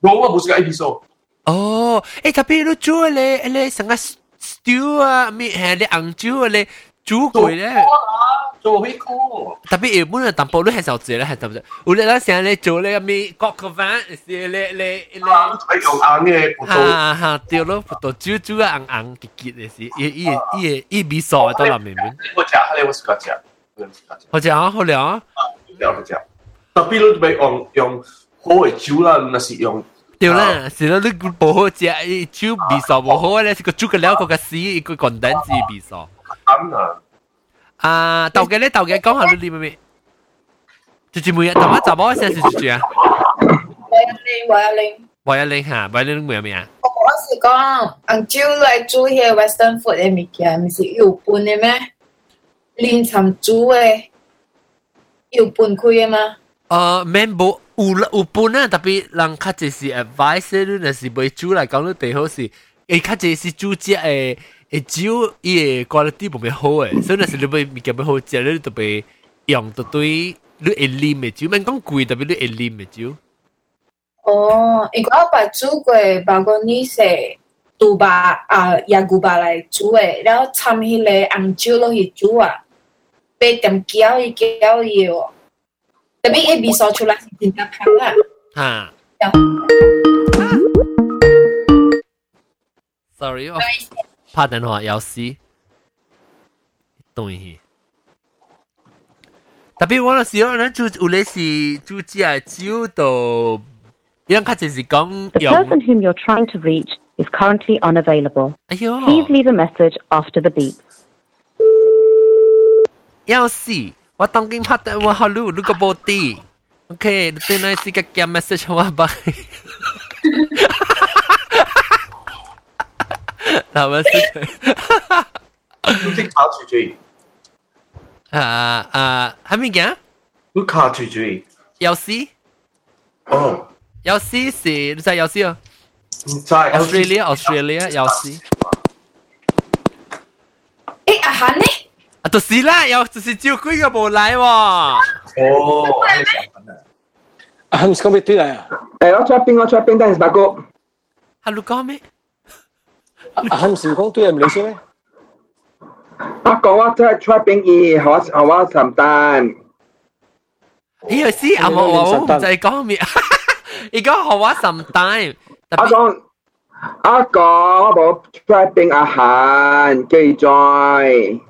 我我冇食过 episode。哦，诶特别你煮咧咧成个 stew 啊，咩系你红酒咧煮贵咧。做咩 call？特别日本嘅淡薄你系受罪咧，系特别。有咧，成日咧做咧咩国个饭，是咧咧咧。睇用硬嘅葡萄。哈哈，对咯，葡萄煮煮啊硬硬结结嘅是，伊伊伊伊味素都难明明。我食，你我试过食。好食啊，好料啊。料好食。特别你咪用用好嘅酒啦，那是用。 对啦，是咯，你不好食，酒味素不好咧，是个煮个料个个死，一个干蛋子味素。啱啊。啊，豆嘅咧，豆嘅讲下你啲咩咩？住住每日同一集我先是住住啊。我一零，我一零。我一零吓，我一零咩咩啊？我是讲，红酒来煮些 Western food 嘅物件，唔是日本嘅咩？临场煮嘅日本开嘅吗？诶，免冇 有有本啊，特别人较就是 advice 你若是袂煮来讲，你最好是诶较就是煮只诶。诶酒伊嘅 quality 冇咩好诶，所以那时你要物件要好食，你特别用到对你会啉嘅酒，免讲贵，特别你会啉嘅酒。哦，如果我把煮过，包括你食杜巴啊、亚古巴来煮诶，然后掺迄个红酒落去煮啊，八点搅伊搅伊喎， Tapi eh bisa cula tingkat hang lah. Ha. Ya. Sorry, oh. Phát đến hoa yếu xí. Tông hi. Tapi wala siyo oh, na chu ule si chu chia chiu to. Yang ka si gong The person whom you're trying to reach is currently unavailable. Please leave a message after the beep. Yao. 有事，我当今拍电话好录，录个波啲。OK，你对那是个加 message 我拜。系咪先？唔识卡住嘴。啊啊，系咩嘅？唔卡住嘴。有事？哦，有事是你知有事啊？唔知。 Australia Australia 有事。诶，阿涵呢？ 啊，就是啦，有就是照规个冇嚟喎。哦。阿涵是讲咩对嚟啊？诶，我出边，我出边，等阵八个。系你讲咩？阿涵是讲对唔嚟先咩？我讲我即系出边二，我我岑丹。呢个是阿冇我唔使讲咩，而家学我岑丹。我讲我讲我冇出边阿涵记载。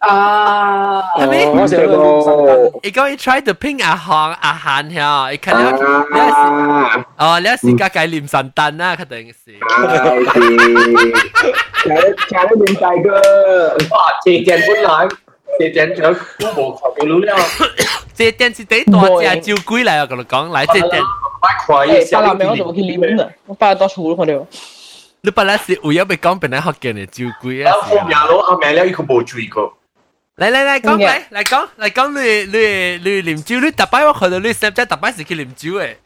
啊，系咪？我成个，而家 try to ping 阿韩阿韩呀，你看了，你是哦，你是家计念神丹啦，肯定是。假假的年代个，哇！借镜本来借镜就都无求嘅佬了。借镜是第大只照鬼嚟啊！同你讲，嚟借镜。买快一下。大南我都去啉啦，我摆到厝看到。你本来是有要被讲本来学嘅呢照鬼啊。后面佬阿命咧，伊个无注意过。 嚟嚟嚟讲嚟嚟讲嚟讲你你你啉酒，你特摆我看到你 Snapchat 特摆是去啉酒诶。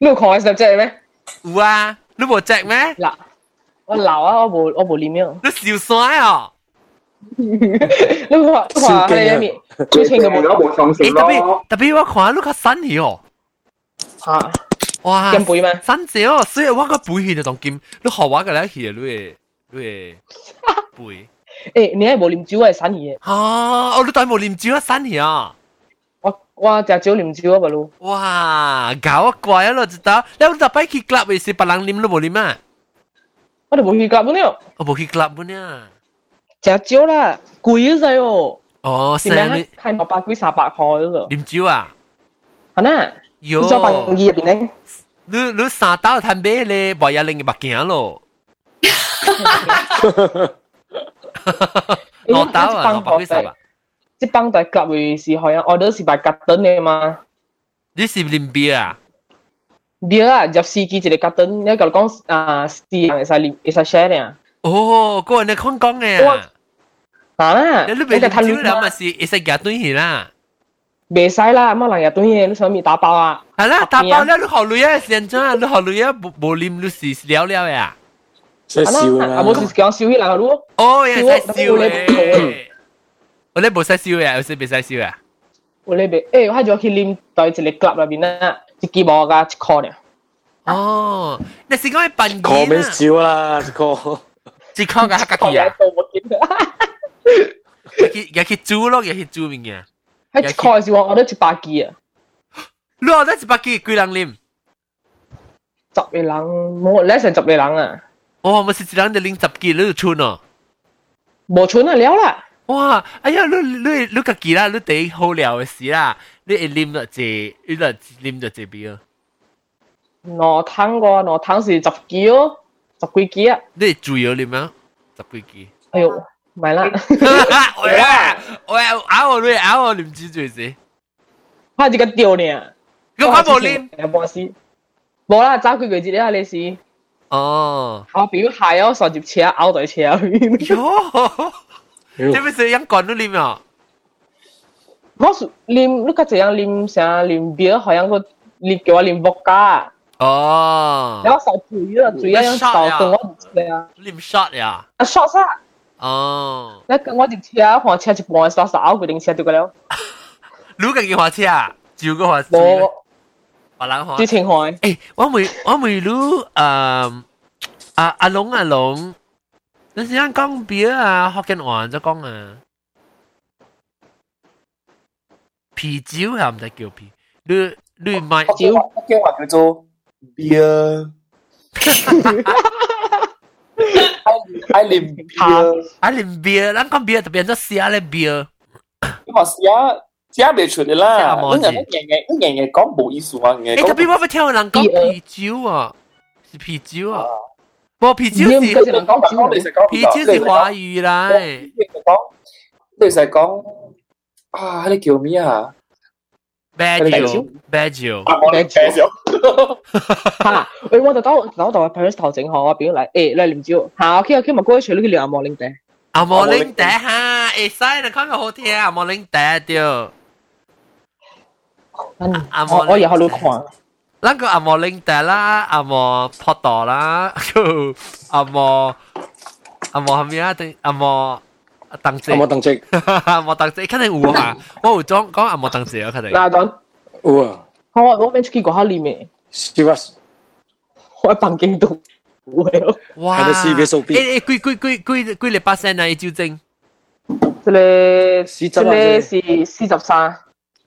你有看我 Snapchat 咩？有啊，你无只咩？嗱，我老啊，我无我无啉咩？你小衰啊！你话你话系咩？最清嘅冇我冇上线咯。特别特别我看你较新气哦。吓！哇！金背咩？新只哦，所以我个背气就当金，你学我嘅咧气啊，你你背。 诶，你系无啉酒系散嘢。吓！我你对无啉酒啊散嘢啊！我我食酒啉酒啊，咪咯。哇！搞啊怪啊，咯知道。你有特摆去 club 嘅是别人啉，你无啉啊？我哋冇去 club 本了。我冇去 club 本啊。 食少啦，贵咗哦。哦，是咩？开六百几三百块嗰个。啉酒啊？系呐。有。做百二入边咧。你你三刀摊买咧，冇一零嘅物件咯。 六刀啊，六百几三百。即帮大夹会是好像 order 是白夹等嘅嘛？你是啉 beer 啊？beer 啊，入司机一个夹等，你讲讲啊，四人会使啉会使 share 啊。哦，个人你讲讲嘅啊。啊，你未啉酒啦，咪是会使夹对去啦。未使啦，乜人入对嘢，你想咪打包啊？系啦，打包了，你学女啊，先真，你学女啊，无无啉你是了了呀。 即系笑啦，啊，冇是讲笑起来咯。哦，也使笑嘅。我咧冇使笑嘅，有时未使笑嘅。我咧未，诶，我仲去啉到一个 club 入边啦，一支毛加一箍咧。哦，你是讲系扮嘢啊？咩笑啦，一箍，一箍嘅黑吉啊？也去煮咯，也去煮物件。喺一箍嘅时候，我得一百支啊。你我得一百支，几人啉？十个人，冇，你成十个人啊？ 哦，咪是一人就啉十支，你就串哦。冇串啊，了啦。哇！哎呀，你你你家己啦，你第好料嘅事啦，你会啉咗只，你就啉咗只边啊？两汤个，两汤是十几哦，十几支啊。你主要啉啊？十几支？哎呦，买啦！喂啊！喂，咬我你咬我啉住住先。我一个掉呢。我我冇啉，有冇事？冇啦，早几个月啦，你是。 哦。我表系哦，上接车咬在车入面。哟！这不是养管都啉啊？我是啉，你个这样啉啥啉 beer，好像个你叫我啉 vodka。哦。然后少醉了，醉了样少跟我唔知啊。啉 shot 呀？啊 shot 啥？哦。那跟我就车换车一半，少少决定车就个了。你个叫花车啊？照个花车。我。 白人花。之前开。诶，我未我未รู้啊阿阿龙阿龙。你时间讲表啊，福建话就讲啊，啤酒系唔使叫啤，你你买酒，福建话叫做 beer。I live beer， I live beer，咱讲 beer 就变咗写咧 beer。你话写 写未出嚟啦，你人日日你日日讲冇意思啊，日日讲。诶，特别我会听人讲啤酒啊，是啤酒啊。冇啤酒是啤酒是华语啦。你成讲啊，你叫咩啊？啤酒，啤酒，啤酒。吓！喂，我就当当当 parents 头整好，我表嚟，诶，嚟啉酒。吓，OK OK，咪过去除咗佢聊阿莫玲嗲。阿莫玲嗲吓，诶，使你讲个好听，阿莫玲嗲掉。 阿莫，我以后都看。咱个阿莫领达啦，阿莫破道啦，个阿莫阿莫系咩啊？定阿莫邓姐，阿莫邓姐，阿莫邓姐，肯定有啊！我有讲讲阿莫邓姐啊，肯定。嗱，当有啊。我我边出去过下里面。是吧？我喺北京度。哇！系咪试嘅数边？诶诶，几几几几几粒八仙啊？纠正。这里这里是四十三，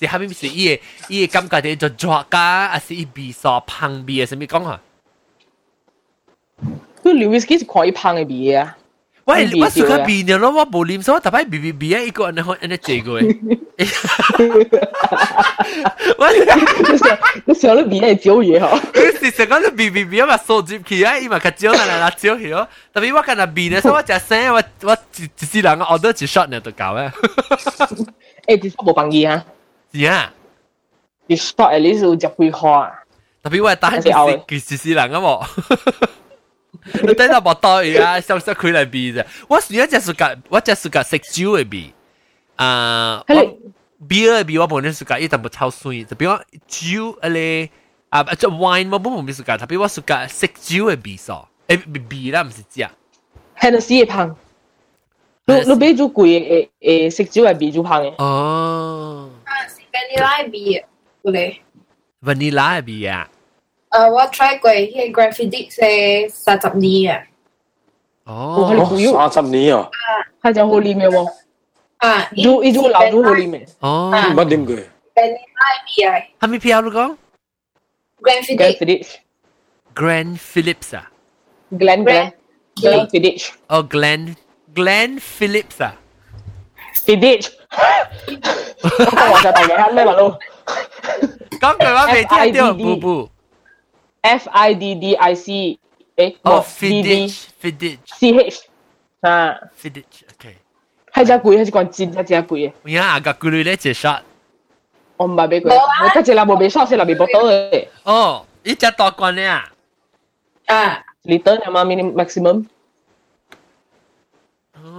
是下面是伊个伊个感觉的就作家，还是伊鼻所旁边什么讲哈？佢 Louis 佢是可以旁嘅鼻啊。喂，我食佢鼻尿咯，我冇啉，所以特別鼻鼻鼻啊，一個人可人借過嘅。我想到鼻係蕉嘢嗬，佢是成個都鼻鼻鼻啊嘛，掃接佢啊，伊嘛佢蕉啦啦蕉去哦。特別我今日鼻咧，所以我食聲，我我一一世人我 order 一 shot 咧就夠啦。誒，其實冇幫伊啊。是啊，啲 shot at least 有十几块啊。特别我系打系佢一世人啊喎。你等下冇袋啊，上上佢嚟比啫。我是一只暑假，我只暑假食酒嘅比，啊，我 beer 嘅比我本身暑假一定冇超酸，就比我酒咧啊，即 wine 我本冇暑假，特别我暑假食酒嘅比数，诶比啦唔是只。Hennessy 嘅香， 你你俾咗贵诶诶食蕉系比咗香嘅。哦。 啊，是 vanilla 比嘅，我哋。 vanilla 比啊。诶，我 try 过，迄个 Graphic 系三十年啊。哦，三十年啊。系就好啉嘅喎。啊，就一种老咗好啉嘅。哦。乜啉过？vanilla 比啊。系咪票你讲 Graphic。 Grand Phillips 啊。 Glen Glen Glen Fiddich。哦，Glen Glen Phillips 啊。 Fiddich。我讲话就大嘅咩话咯？讲句话未听到，布布。 F I D D I C，诶，哦，Fiddich，Fiddich。 C H，啊。 Fiddich，OK。系只贵，系只讲真，系只贵嘅。我而家个咕噜咧只 shot。我唔系俾佢，我家只啦冇俾 shot，是啦俾波多嘅。哦，呢只多棍咧啊。啊。liter 有冇 minimum maximum？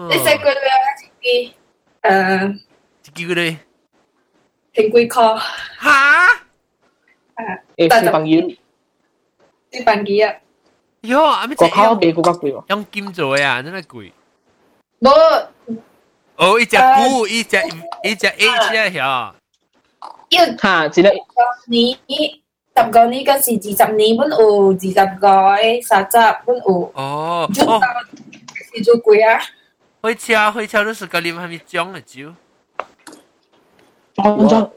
你食过未啊？自己 诶，自己嗰啲平贵科吓？诶，小朋友，小朋友啊！哟，阿咩个烤比嗰个贵喎，用金做嘅啊，真系贵。冇。哦，一只股，一只一只 H 啊，要吓，只系你。十个呢个是二十年本有，二十个三十本有。哦，就到是做贵啊！ 开车开车都是个你系咪装嘅酒？装装。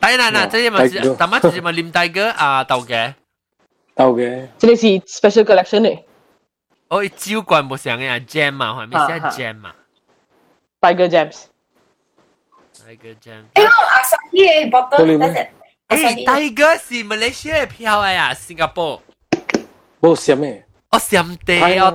当然啦，这些嘛是，但嘛就是嘛啉大个啊豆嘅。豆嘅。这里是 special collection 嚟。哦，酒罐冇上嘅啊，jam 啊，系咪写 jam 啊？Tiger Jams。 Tiger Jam。诶，阿三嘅 bottle 得嘅。诶，大哥是马来西亚嘅票啊呀，新加坡。冇闪咩？哦，闪地哦，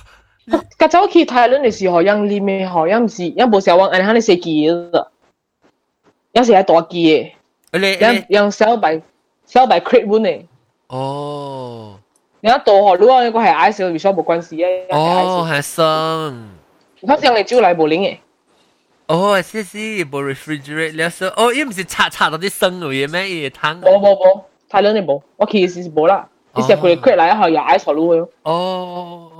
刚才我去泰伦的时候，养里面好像是养不小王，俺喊的是鸡子，养是还大鸡的，养养小白小白 crate 文的。哦，你要多好，如果那个系 I C 比较没关系。哦，还生，他这样的酒来不灵诶。哦，是是，不 refrigerate，你要说哦，又不是擦擦到底生了也蛮也烫。不不不，台论的不，我去是是不啦，你先过来 crate 来好，有 I C 路哦。哦。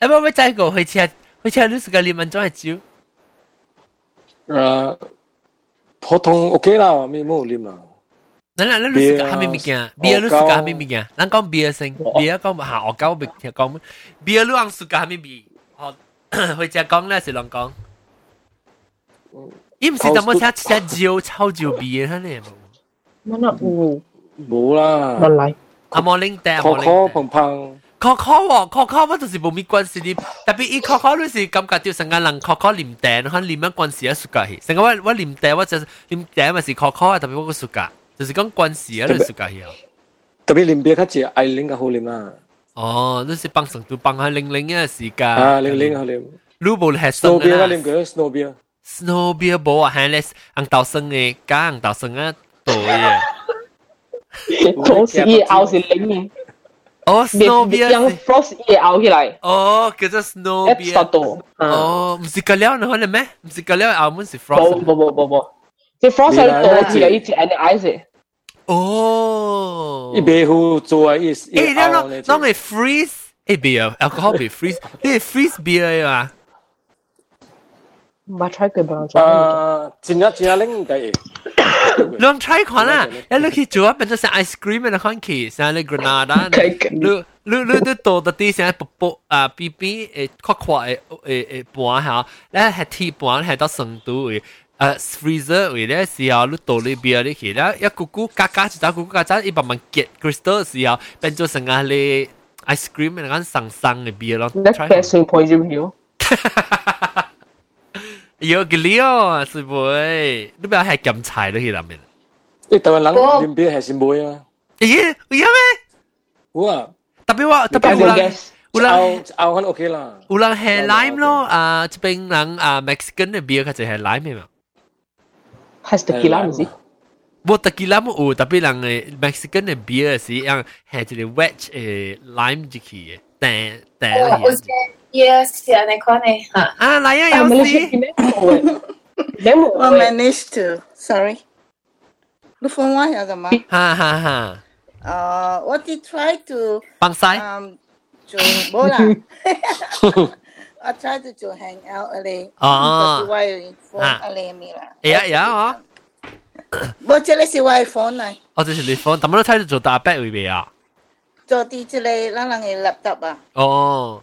诶，我我再个去车，去车你是个你们装系酒。诶，普通 OK 啦，咪冇啉啦。咱咱咱你是虾米物件？beer 你是虾米物件？咱讲 beer 先，beer 讲下学狗别听讲，beer 你讲是虾米味？哦，会只讲咧是啷讲？伊唔是怎么写写酒炒酒 beer 佢咧冇？乜有？冇啦。乜嚟？阿莫拎爹，可可碰碰。 可可喎，可可我就是冇咩关系啲，特别伊可可你是感觉到成个人可可啉茶，可能啉乜关系啊？暑假去，成个我我啉茶，我就啉茶咪是可可啊，特别我个暑假。就是讲关系啊，你暑假去啊。特别啉啤较济，爱啉较好啉啊。哦，你是帮成都帮下零零嘅时间。啊，零零好啉。你冇系 snow beer 我啉过 snow beer。 snow beer 冇啊，系咧红豆生嘅，加红豆生啊，多嘅。嗰时夜熬是零嘅。 哦，snow beer 将 frost 夜熬起来。哦，叫做 snow beer。一度。哦，唔是隔了你可能咩？唔是隔了澳门是 frost。冇冇冇冇冇。即 frost 系多字啦，一只 and ice。哦，一杯好做啊，一诶，你啷啷系 freeze？诶，beer alcohol 系 freeze，你系 freeze beer 啊？唔系 try 佢帮我。啊，真系真系拎 รวมใช้ขอนอ่ะแล้วลูกที่จัวเป็นจะสั่งไอศกรีมเป็นข้อนขี้สั่งเลยกระนาดานลูกลูกลูกตัวโตตัดที่สั่งปุ๊บปุ๊บอ่าปีปีเอ้ข้อควายเอ้เอ้ปวนฮะแล้วแฮที่ปวนแฮต้องส่งตัวเอ้เอ่อฟรีเซอร์เอ้แล้วสิอ่ะลูกโตเลยเบียร์เลยขี้แล้วยากูกูกากาจุดตากูกูกาจ้าอีประมาณเก็ตคริสตัลสิอ่ะเป็นจะสั่งอะไรไอศกรีมเป็นการสั่งสั่งเบียร์ลอง That's passing point of view 有个料啊，是会，你不要系咁柴都去入面。你台湾人饮啤系先妹啊？咦，有咩？有啊。特别话特别有人 有人熬很 OK 啦。有人系 lime 咯，啊，这边人啊 Mexican 嘅 beer 佢就系 lime 嘛。系 tequila 唔是？冇 tequila 冇有，特别人嘅 Mexican 嘅 beer 是样系一个 wedge 诶 lime 入去嘅，但但系。 Yes, yeah, 你讲你吓。啊，嚟啊，有事。我 manage to, sorry. 你放我下㗎嘛？哈哈哈。Uh, what he tried to 帮晒。Um, 做冇啦。I tried to 做 hang out 啊你。哦。系放啊你咪啦。系啊，有啊。我这里是 iPhone 嚟。哦，这是你 phone，但系我睇到做大 back 会未啊？做啲这里咱人嘅 laptop 啊。哦。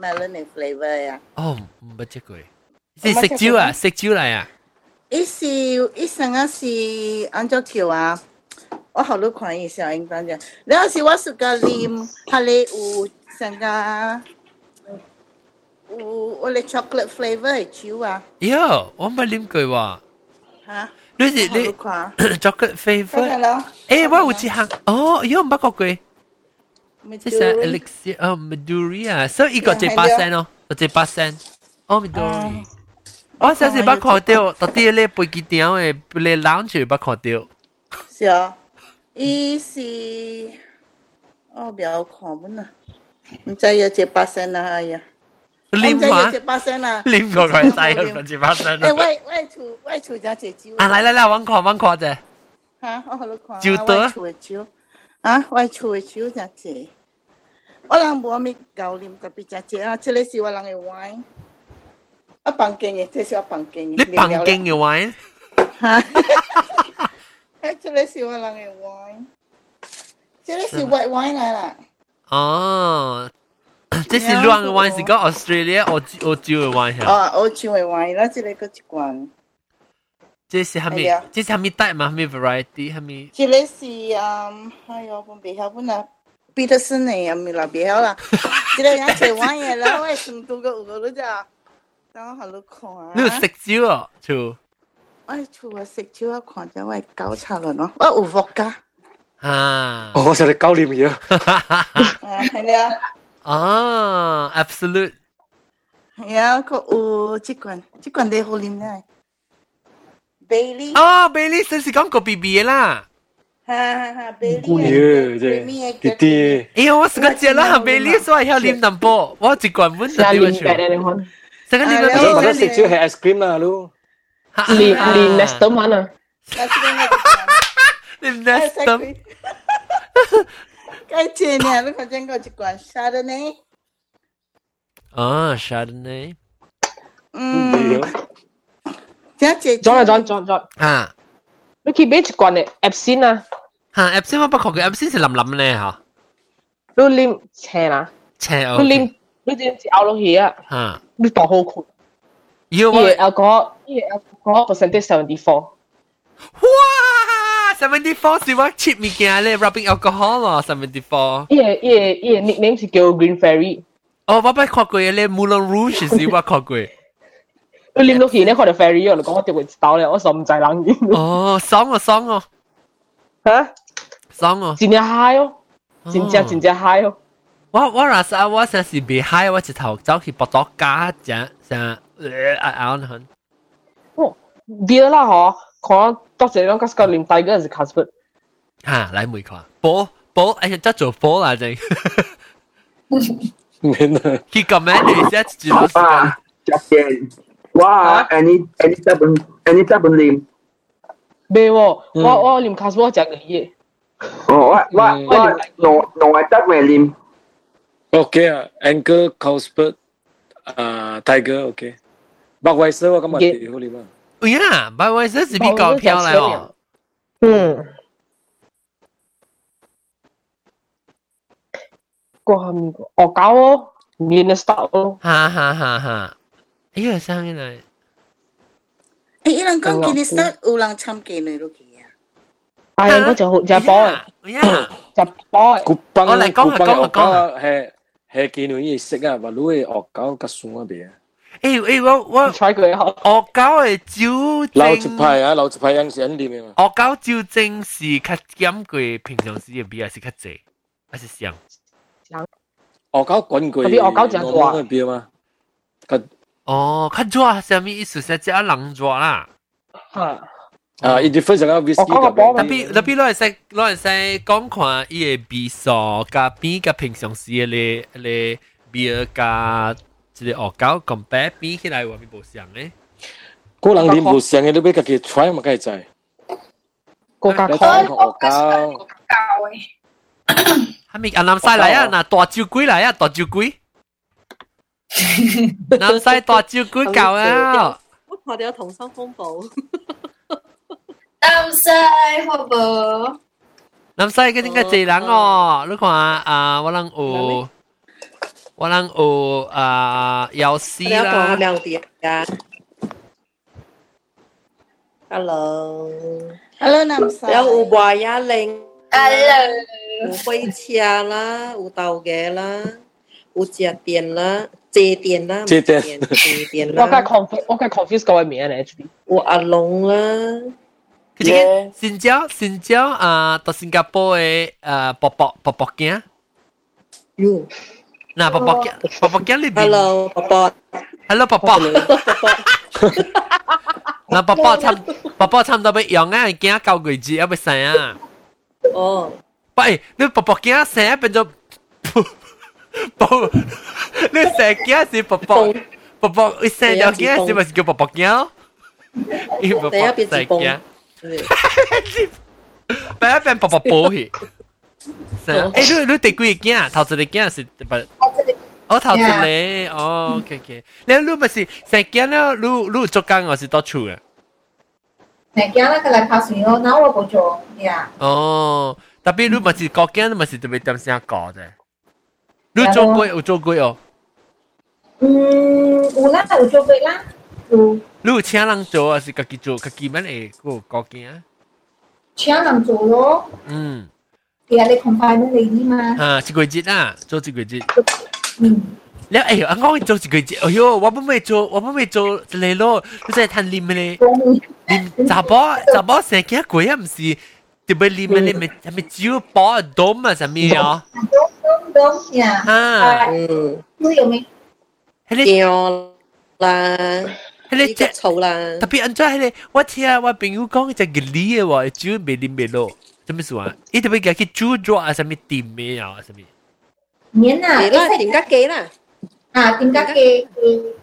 melon 呀 melon flavor 呀。哦，唔捌食过。是食酒啊，食酒嚟啊。伊是伊成个是按照条啊。我好多看伊小英单嘅，然后是我是个啉，系你有成个有我哋 chocolate flavour 嘅酒啊。哟，我冇啉过喎。吓？你是你 chocolate flavour？诶，我有一项，哦，哟，唔捌过过。 Maduri. Sa elixir. Oh, Midori à. So, y có chế ba sen không? Có chế ba sen. Oh, Midori. Oh, sao chế ba khó tiêu? Tại vì lê bồi kỳ tiêu ấy, lê lãng chế ba khó tiêu. Sao? Y si... Oh, biểu khó muốn à. Không chơi giờ chế ba sen à hay à? Lim hả? Lim có cái tay hơn còn chế ba sen. Ê, vậy, vậy chủ, vậy chủ giá chế chiếu. À, lại lại lại, vẫn khó, vẫn khó chứ. Hả? Oh, lúc khó. Chiếu tớ. Vậy chủ chiếu. 酒多。厝嘅酒，啊，喂厝嘅酒只只。我人无咪够啉特别只只啊，这个是我人嘅 wine。我房间嘅，这是我房间嘅。你房间嘅 wine？吓。Actually 是我人嘅 wine，这里是 white wine 嚟啦。哦，这是乱嘅 wine 是讲 Australia 澳澳洲嘅 wine 啊。哦，澳洲嘅 wine 啦，这里个一罐。 这是系咪？这是系咪带嘛？系咪 variety？系咪？这里是嗯，哎呦，我别晓本啦，Peterson 嘅又咪啦，别晓啦。这里有只 wine 嘅啦，我系成都个有个咯咋，等我下度看啊。你有食酒啊？就。我厝啊食酒啊，看咗我搞差啦咯，我有伏加。啊！我就嚟搞你嘢。系你啊。啊，absolute。系啊，个有即罐，即罐你好啉咧。 Bailey。哦，Bailey 真是讲个 B B 啦。哈哈哈，Bailey。嘢啫，弟弟。哎呀，我是个姐啦，Bailey 所以要啉淡薄，我一罐满就点样？成个啉淡薄。我食酒系 ice cream 啦，咯。Lim Lim Nestor mana? Lim Nestor. Cái chuyện này nó có trên có chỉ quản Chardonnay. À, Chardonnay. Ừm. Chắc chị. John John John John. À. 你去买一罐嘅 Epsin 啊？吓，Epsin 我不过佢 Epsin 是腍腍咧吓。你啉青啦？青哦。你啉你啉咬落去啊？吓。你倒好困。要我。alcohol 呢个 alcohol percentage seventy four。哇！seventy four 是我 cheap 物件咧，rubbing alcohol 咯，seventy four。呢个呢个呢个 nickname 是叫 Green Fairy。哦，我捌看过咧，Moulin Rouge 是我看过。 你啉落去咧，看到 Fairy 我就讲我掉会倒咧，我实唔知人饮。哦，爽哦，爽哦。吓？爽哦。真正嗨哦，真正真正嗨哦。我我若是我真是未嗨，我一头走去博多加只只。咬很。哦，别啦嗬，看多谢两个个连带嗰阵时 cosplay。吓，嚟每个波波，哎呀，即做波啦正。免啦。佢咁样你先知道。啊， 入边，哇，any any 日本 any 日本念。未喎，我我连 cosplay 只嘅嘢。哦，我我我挪挪系得嘅念。OK 啊，Anchor cosplay 啊，Tiger，OK。白వై斯我感觉好啲嘛。哎呀，白వై斯是比较漂亮哦。嗯。过后面恶搞哦， 面的 style 咯。哈哈哈哈！ 哎呀，生起来。诶，伊人讲今日 start 有人参加你落去啊？系，我就就 boy，就 boy。古邦我嚟讲下讲下讲下，系系见到嘢识啊，话攞嚟恶搞吉送嗰边。诶诶，我我采佢好。恶搞系纠正。老一派啊，老一派有时人点啊？恶搞纠正是较减过平常时嘅比还是较济，还是像？恶搞滚过。特别恶搞真多。嗰边嘛？ 哦，较抓啥物意思？系只人抓啦。吓。啊，伊啲非常嘅 whisky 嘅。特别特别攞嚟食攞嚟食讲看伊嘅味素加比较平常时嘅咧咧 beer 加即系恶搞 compare 比起来话咪无相咧。个人啉无相嘅，你俾家己 try 嘛，梗系制。个家讲恶搞。系咪啊？南西嚟啊！嗱，大酒鬼嚟啊！大酒鬼。 南西大酒鬼搞啊！我哋有同心风暴。南西好冇？南西嘅点解济人哦？你看啊，我人有，我人有啊，有诗啦。亮点啊！Hello，Hello，南西。有有华呀玲。 Hello。有飞车啦，有豆嘅啦， 有食店啦。借电啦，借电，借电啦。我梗 confuse，我梗 confuse 嗰位名咧，H B。我阿龙啦，其实新疆新疆啊，到新加坡嘅啊，薄薄薄薄镜。哟，嗱，薄薄镜，薄薄镜里边。 Hello，薄薄。 Hello，薄薄。嗱，薄薄差薄薄差唔多要用啊，镜九个字要要生啊。哦。喂，你薄薄镜生变咗。 薄，你成件是薄薄薄薄，你成条件是咪是叫薄薄件？第一边是薄，第一边薄薄薄去。诶，你你第几件？头一个件是不？我头一个，哦，OK OK。你你咪是成件咧？你你做工我是多处嘅。成件咧，佢嚟拍船咯，嗱我冇做呀。哦，特别你咪是个件，咪是特别点先讲啫。 你做过有做过哦？嗯，有啦，有做过啦。有。你有请人做，还是自己做？自己乜嚟个个件？请人做咯。嗯。其实你 confine 你啲嘛？啊，一个月啊，做一个月。嗯。你哎呦，我做一个月，哎呦，我唔会做，我唔会做嚟咯。你真系贪啉咧，啉杂波杂波成件贵啊，唔是？特别啉咧，咪系咪酒包冻啊？什么啊？ 东呀，啊，嗯，都有没？掉啦，迄个只臭啦。特别安怎迄个，我听我朋友讲只个梨嘅话，煮未啉未落，做咩事啊？伊特别叫去煮咗啊，什么甜嘅啊，什么？免啊，啦，甜甲鸡啦。啊，甜甲鸡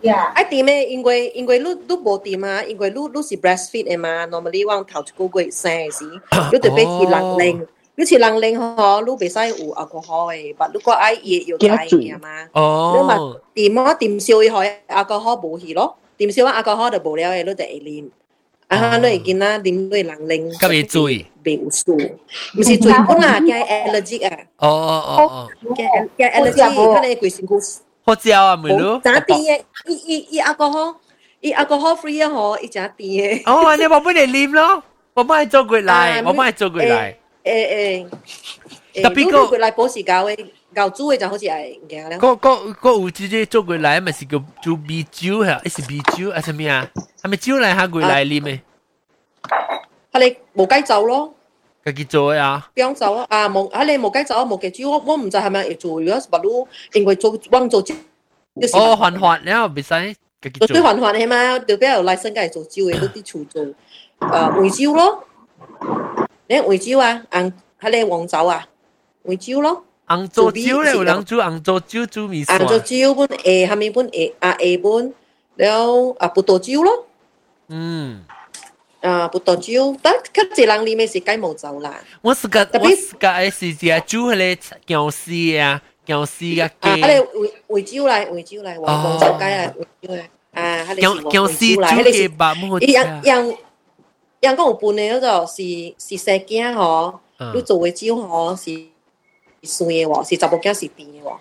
呀。啊，甜嘅，因为因为你你无甜啊，因为你你是 breastfeed 嘅嘛，normally 往头一个月生时，你特别是冷冷。 你似冷冷嗬，你袂使有 alcohol 嘅，但如果爱热要大嘅嘛。哦。你嘛掂啊掂少嘅可 alcohol 无去咯，掂少啊 alcohol 就无了嘅，你就会啉。啊，你会见啦，啉对冷冷。咁你醉？袂有数，唔是醉本啊，惊 allergic 啊。哦哦哦哦。惊惊 allergic，可能规身躯。好食啊，咪咯。咋甜嘅？伊伊伊 alcohol，伊 alcohol free 啊，嗬，伊真甜嘅。哦，你冇俾你啉咯，我帮你做过嚟，我帮你做过嚟。 诶诶，特别个佢嚟保时教嘅，教煮嘅就好似系嘅咧。个个个有直接做过嚟，咪是叫做米酒系，系是米酒系咩啊？系咪酒嚟下过嚟啉嘅？系你冇鸡酒咯，自己做啊？边酒啊？啊冇，啊你冇鸡酒啊冇鸡酒，我我唔知系咪做，如果白佬因为做帮做哦，环环然后别使自己做。对环环系嘛？对边有拉身梗系做酒嘅，嗰啲厨做诶梅酒咯。 你梅酒啊，红迄个黄酒啊，梅酒咯。红做酒咧，有人煮红做酒煮米线。红做酒本诶，下面本诶啊诶本，了啊葡萄酒咯。嗯。啊，葡萄酒，但较济人里面是鸡毛酒啦。我是个，我是个系是只煮迄个姜丝啊，姜丝啊鸡。啊，迄个梅梅酒嚟，梅酒嚟，黄黄酒鸡啊，梅酒嚟。啊，迄个姜丝煮嘅白冇食。样样。 人讲有伴嘅嗰个是是细囝嗬，你做嘅酒嗬是酸嘅喎，是查某囝是甜嘅喎。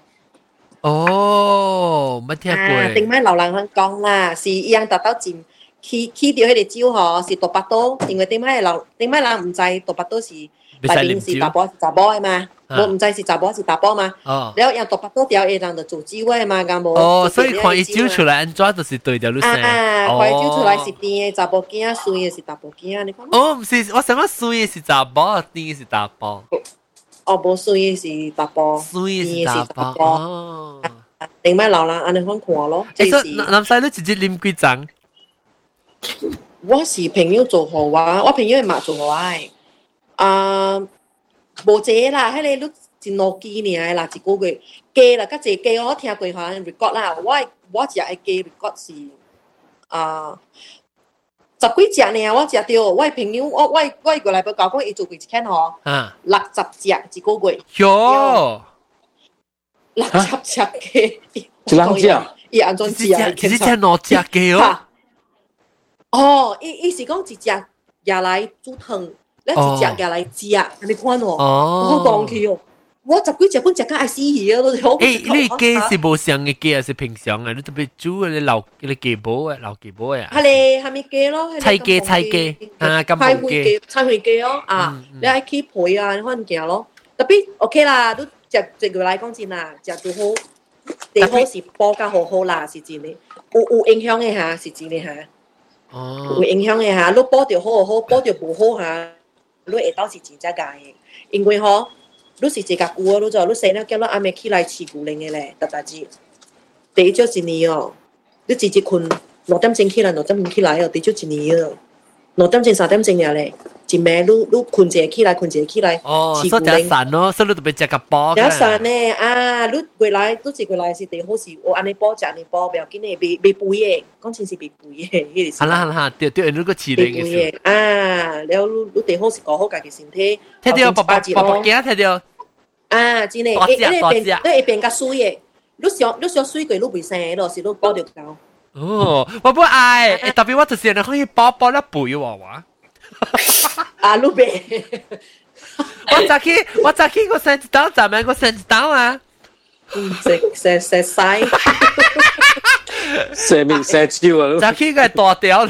哦，乜听过？啊，顶摆老人香讲啦，是一样达到前去去掉迄个酒吼，是独白刀，因为顶摆老顶摆人唔知独白刀是内面是查甫是查某的嘛， 无唔知是查甫是查甫嘛。哦。然后用独白刀掉会人就做酒的嘛，咁无。哦，所以看伊酒出来安怎就是对条路线。啊，看伊酒出来是甜的查甫囝，水的是查甫囝，你看。哦，唔是，我想讲水的是查甫，甜的是查甫。哦，无水是查甫，水是查甫。哦。顶摆老人安尼款看咯。诶，所以南西你直接啉几盏？我是朋友做好啊，我朋友嘛做好啊。啊， 無這啦，迄个你真落機爾啦，一个月加啦，较济加我听过好像 record 啦，我我只係加 record 是啊。十几只呢，我食到，我朋友，我我我過來要教講，伊做幾間吼，六十只一个月。哟，六十只鸡，一人食，伊安怎食啊？其實只兩隻嘅哦。哦，伊伊是讲一隻下來煮湯，咧一只下来食，你看哦，好讲起哦。我十几只本食到爱死去啊！都好。诶，你鸡是无上嘅鸡还是平常嘅？你特别煮嘅老嘅鸡煲嘅老鸡煲嘅。系咧，系咪鸡咯？菜鸡菜鸡啊，咁冇鸡。菜会鸡咯啊！你爱去配啊，你可能行咯。特别 OK 啦，都食一个来讲真啦，食最好，最好是煲甲好好啦，是真嘅。有有影响嘅吓，是真嘅吓。哦。有影响嘅吓，你煲着好好，煲着唔好吓， 你下到是真正干的，因为吼，你是一家姑啊，你做你生了叫了阿妹起来吃牛奶的嘞，大大姐，第一就是你哦，你自己困六点钟起来，六点钟起来哦，第一就是你哦，六点钟三点钟了嘞。一暝你你困一个起来，困一个起来，哦，所以就散咯，所以你特别食个煲。有散呢啊！你过来，你一过来是第好是，我安尼煲食安尼煲，不要紧诶，未未肥嘅，讲真是未肥嘅，迄个。系啦系啦，对对，你个饲龄嘅时。啊，然后你你第好是顾好家己身体。睇到爸爸爸爸惊睇到。啊，真诶，你你变你会变较水诶，你想你想水过你袂生咯，是你包着高。哦，我不爱，特别我就是人可以包包了肥娃娃。 啊，你别。我早起我早起我生一刀，咱们我生一刀啊。嗯，食食食晒。食面食蕉啊！早起个大条。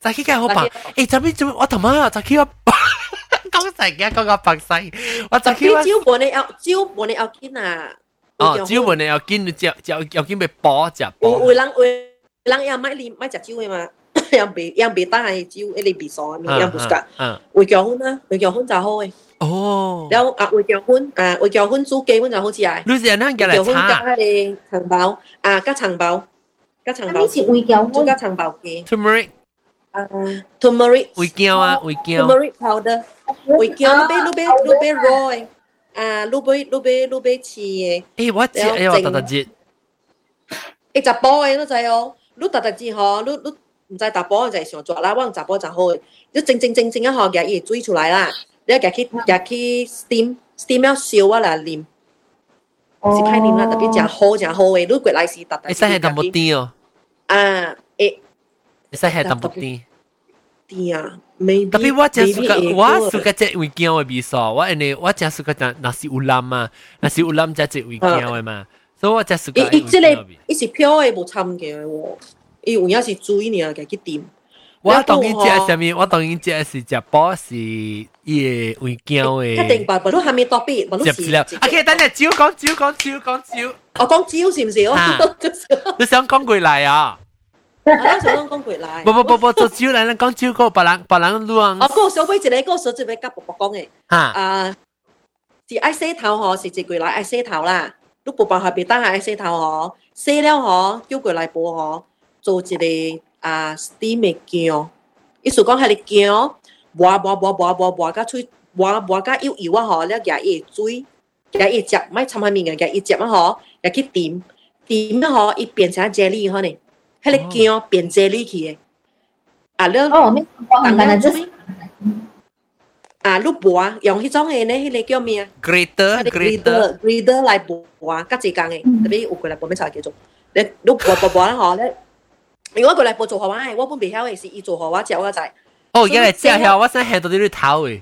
早起个好吧？诶，昨边做我头妈啊，早起我。讲成嘅嗰个白西，我就叫招本你有招本你有见啊！哦，招本你有见，你只只有见被bỏ只bỏ。会人会人要买你买只招嘅嘛？ 又被又被单系招，一你被傻咪又唔㗎。会结婚啦，会结婚就好嘅。哦。然后啊，会结婚啊，会结婚租结婚就好似系。你是人嘅嚟结婚加你长包啊，加长包，加长包。呢次会结婚加长包嘅。Turmeric。啊，turmeric。会叫啊，会叫。Turmeric powder。会叫你俾你俾你俾 roy 啊，你俾你俾你俾似嘅。诶，我知，诶，我特特知。诶，杂波嘅都就系哦，你特特知嗬，你你 唔知杂波就系上作啦，我用杂波就好嘅。你正正正正一下嘅嘢追出来啦，你夹去夹去 steam，steam 要烧啊啦黏，是开黏啦，特别正好正好嘅，你过来是特特。你使系淡薄啲哦。啊，诶，你使系淡薄啲。啲啊。Tapi 我真 suka 我 suka cek weekend 嘅味素，我呢我真 suka 食 nasi ulam 啊，nasi ulam 真系 weekend 嘅嘛，所以我真 suka。伊即个伊是漂嘅无参嘅喎， 伊有影是煮呢嘅去点。我当然食什么？我当然食是食包是伊嘅 weekend 嘅。一定吧，不如下面多啲，不如是。啊，其实等阵招讲招讲招讲招。我讲招是唔是？你想讲过嚟啊？我想讲讲过来。不不不不，做招嚟，咱讲招个别人别人乱。哦，嗰个小妹一个，嗰个小姐妹甲婆婆讲嘅。吓。啊，是爱洗头嗬，是一过来爱洗头啦。你婆婆下边单系爱洗头嗬，洗了嗬，叫过来婆嗬， 做一个啊 steam 的姜，意思讲迄个姜，磨磨磨磨磨磨甲脆，磨磨甲幼油啊吼，了加一水，加一汁，莫掺下面个，加一汁啊吼，也去点点啊吼，伊变成 jelly 呢，迄个姜变 jelly 去的，啊了，哦，啊，碌薄啊，用迄种诶呢，迄、个叫咩啊？Greater，Greater，Greater 来薄啊，甲济江诶，特别有过来薄面菜叫做，你碌薄薄薄吼，咧。如果佢嚟報做學話，係我本別曉嘅是伊做學話教我仔。哦，而家嚟教曉，我先學到啲頭誒。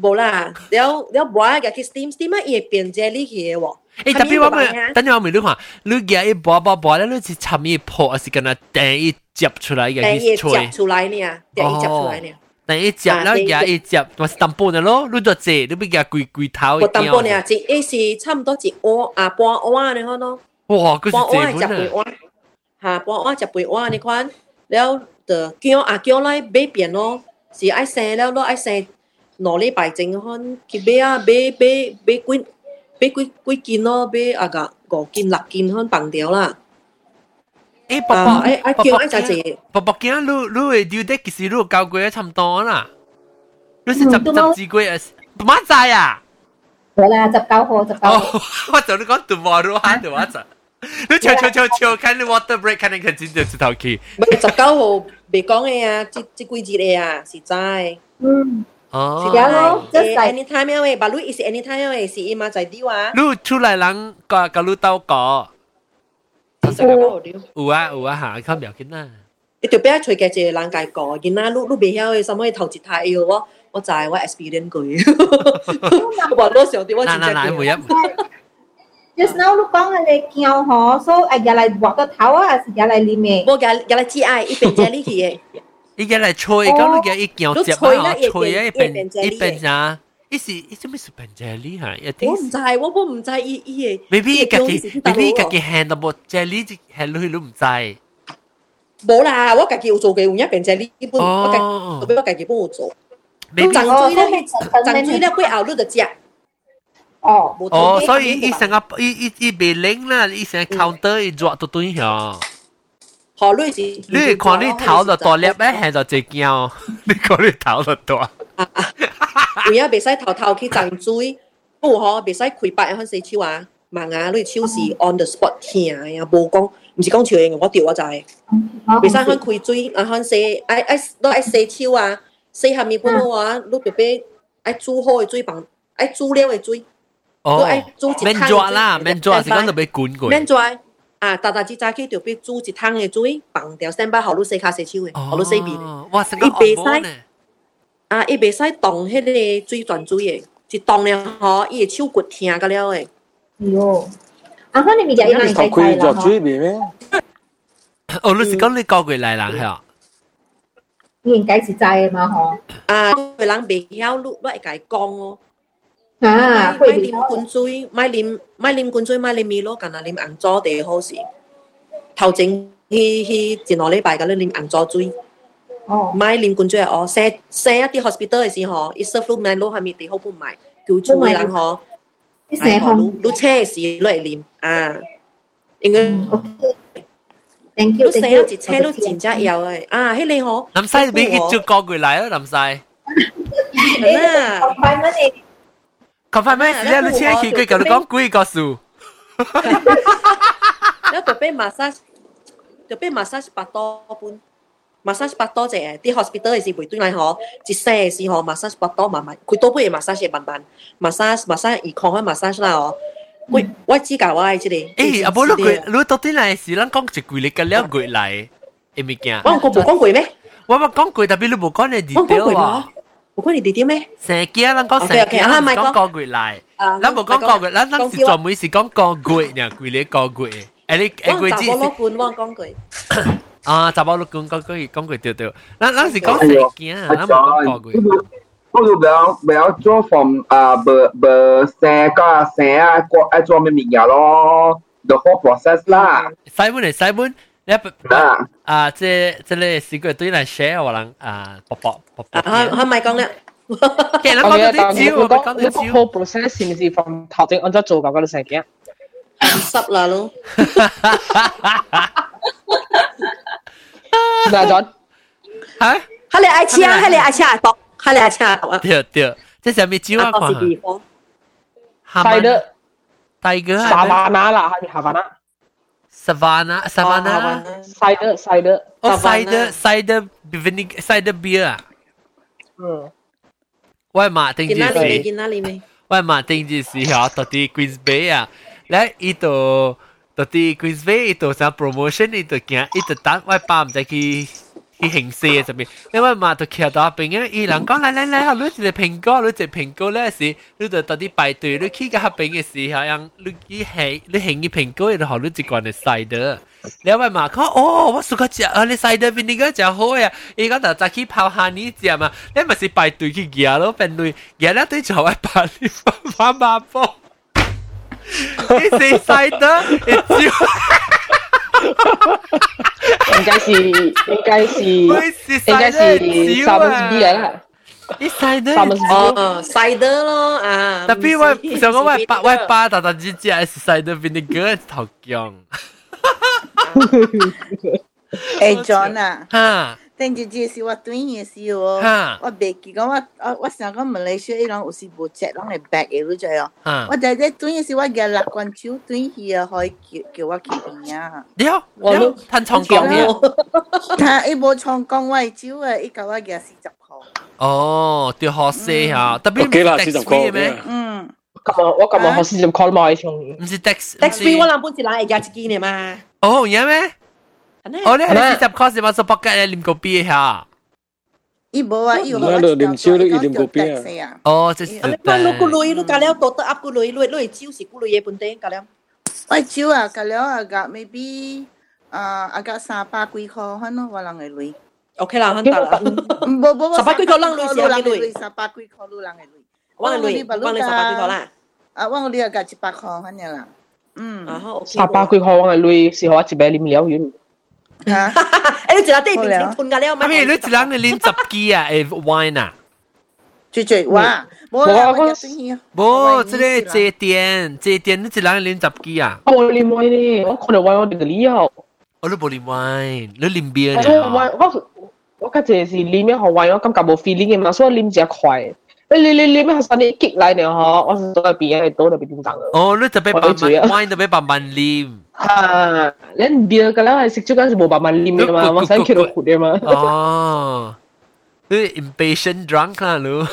冇啦，了了無啊，個 Steam，Steam 啊，伊會變只你去嘅喎。誒，特別我咪，等陣我咪你看，你嘅一波波波咧，你是插咪破，還是跟佢第一接出來嘅？第一接出來呢？第一接出來呢？第一接，然後也一接，我是淡薄嘅咯，你做這，你咪嘅攰攰頭。我淡薄嘅，只一是差唔多一碗啊半碗嘅可能。哇，佢是這款啊。半碗，吓半碗食半碗你看，了就叫啊叫来买变咯，是爱生了咯，爱生。攞礼拜整看去买啊买买买几买几几件咯，买啊个五件六件看放掉啦。诶，伯伯，诶诶，叫诶就系伯伯见你你会丢得其实你交过差唔多啦，你是十十几个月，乜仔啊？好啦，十九号，十九号。我就你讲 tomorrow 喊到我就。 你唱唱唱唱，看你 water break，看你看真正出头去。唔系十九号未讲嘅啊，即即几节嘅啊，实在。嗯。哦，是咯，即系 anytime 因为，但系你是 anytime 因为是伊嘛在啲话。你出来人个个你兜个。有啊有啊吓，看唔要紧啊。你特别随嘅只人介个，见啦，你你未晓嘅，什么头节太嘅喎，我就系我 experience 佢。我攞上啲我真系。嗱嗱，每一。 Just now 你讲系你叫我，所以系入嚟画个头啊，还是入嚟里面？我入入嚟只爱一边这里去嘅。伊个来吹，讲你个一叫接啊，吹啊一边一边啊，伊是伊做咩是变这里哈？我唔知，我我唔知伊伊嘅。maybe 伊家己 maybe 伊家己 handle 冇这里只 handle 佢都唔知。冇啦，我家己有做嘅，有一边这里本我家我家己帮我做。你长水咧，长水咧，佢后你就食。 哦，哦，所以伊成个伊伊伊袂灵啦，伊成 counter 伊做到对下。好类似。你看你头就大粒咧，系就只惊。你看你头就大。啊啊！有影袂使头头去浸水，不过嗬袂使开白向洗手啊。盲啊，你手是 on the spot 听呀，无讲，唔是讲笑嘅，我掉我就系。袂使向开水，啊向洗，爱爱都爱洗手啊，洗下面本好啊，你特别爱煮好嘅水放，爱煮了嘅水。 哦，免抓啦，免抓是讲特别滚过。免抓。啊，大大只早起就俾煮一汤嘅水，放掉三百毫你洗卡洗手嘅，毫你洗面嘅。哇，成个恶魔呢！啊，伊袂使动迄个水转水嘅，一动了吼，伊个手骨疼个了嘅。哟，啊，可能咪就一人头盔着水面咩？哦，你是讲你教过来人系啊？应该是知嘅嘛，嗬。啊，佢人袂晓，你你会甲伊讲哦。 啊，买啉滚水，买啉买啉滚水，买啉米露，干那啉红枣地好事。头前去去前两礼拜嗰啲啉红枣水。哦。买啉滚水哦，生生一啲 hospital 嘅时候，伊 serve 米露系咪地好不卖？叫出嘅人嗬。啲成行。你车时攞嚟啉啊，应该。Thank you，你生一车都真正有嘅，啊，迄个嗬。林西俾佢就过过嚟咯，林西。系啊。 快乜嘢？佢快咩事咧？你千祈佢同你讲几个数。你特别 massage，特别 massage 百多半，massage 百多只，啲 hospital 系是袂对嚟嗬，一世系是嗬 massage 百多慢慢，佢多半系 massage 慢慢，massage massage 而抗开 massage 啦哦。喂，我知教我系即系。诶，阿伯你佢你到底嚟是咱讲一句你个了句嚟，会物件？我我冇讲过咩？我冇讲过，特别你冇讲你 detail 啊。 我讲你哋啲咩？成几啊？咱讲成几啊？咱讲个月嚟，咱冇讲个月，咱咱是专门是讲个月呢，几日个月？诶你诶个字。我攞半我讲句。啊，十八六半讲句讲句对对，咱咱是讲成几啊？咱冇讲个月。不如不要不要做 from 啊，不不生个生啊，个爱做咩物嘢咯？The whole process 啦。细本嚟细本。 你啊啊，即即你试过对嚟 share 我人啊，卜卜卜卜。啊，系咪讲咧？其实讲啲招，讲啲招。whole process 是唔是从头正按照做嗰个成嘅？湿啦咯。嗱咗，吓？系你爱吃啊？系你爱吃啊？搏，系你爱吃啊？对对，即系咩招啊？看。系的。大哥。沙巴拿啦，系咪沙巴拿？ Savannah, ah, Savannah. Uh, cider, cider. Oh, Savannah. cider, cider, vinegar, cider beer. Hmm. Why mà tính gì gì? Why mà tính gì gì hả? Tại đi Queens Bay à? Lại ito, tại đi Queens Bay ito sao promotion ito kia ito tan why pam tại kia 伊形势嘅入边，因为嘛就徛到边嘅，伊人讲来来来，好，你一个苹果，你一个苹果咧是，你就到啲排队，你去个下边嘅时候，让你伊系你行嘅苹果，然后你一罐嘅西德，你话嘛，讲哦，我suka 食啊，你西德边你个食好呀，伊讲就再去泡下你食嘛，你咪是排队去夹咯，排队夹咧对就系把你发麻波，你是西德，一招。 應該是应该是应该是三分之一啦。啲細得哦，細得咯啊！特別我上個我八我八大大隻隻係細得 vinegar 頭姜。誒，John 啊，嚇！等住这是我短嘅事哦，我别记讲我我我想讲马来西亚伊朗有时无只，拢系白嘅嗰只哦。我就系短嘅事，我嘅六关手短去啊，可以叫叫我去边啊。了，我都睇长江嘅，他伊无长江我招啊，伊教我嘅四十箍。哦，对学死啊，特别几啦四十箍咩？嗯。咁啊，我咁啊，学四十箍嘛，系从唔是 tax tax free 我谂本是攞嚟加一件嘅嘛。哦，有咩？ 哦，你系四十 cost 嘛？十八格你啉个啤下。伊无啊，伊我哋啉少你啉个啤啊。哦，即系。你讲你个女，你加了多得 up 个女，你你招是个女嘢本地加了。我招啊，加了啊，加 maybe 啊，啊加三百几块，可能我人嘅女。 OK 啦，肯得啦。无无无，十八几块人女是几女？十八几块女人嘅女。我嘅女，我嘅十八几块啦。啊，我嘅女啊加一百块，反正啦。嗯。啊，好。十八几块我嘅女是我一杯啉了完。 吓！诶，你一日啲变成吞㗎了嘛？阿妹，你一人你啉十支啊？诶，wine 啊？最最哇！冇啊，我入先去啊。冇，即系借店，借店你一人啉十支啊？我啉 wine 咧，我可能 wine 我哋嘅了。我都冇啉 wine，你啉 beer 咧？我我家姐是啉咩好 wine，我感觉冇 feeling 嘅嘛，所以啉只快。 你你你咩系你激嚟呢？嗬，我是在边喺度特别点讲哦，你特别慢慢 wine 特别慢慢啉。啊，你 beer 嘅啦系食咗嗰阵时冇慢慢啉嘅嘛，我使叫到苦嘅嘛。哦，你 impatient drunk 啦，你。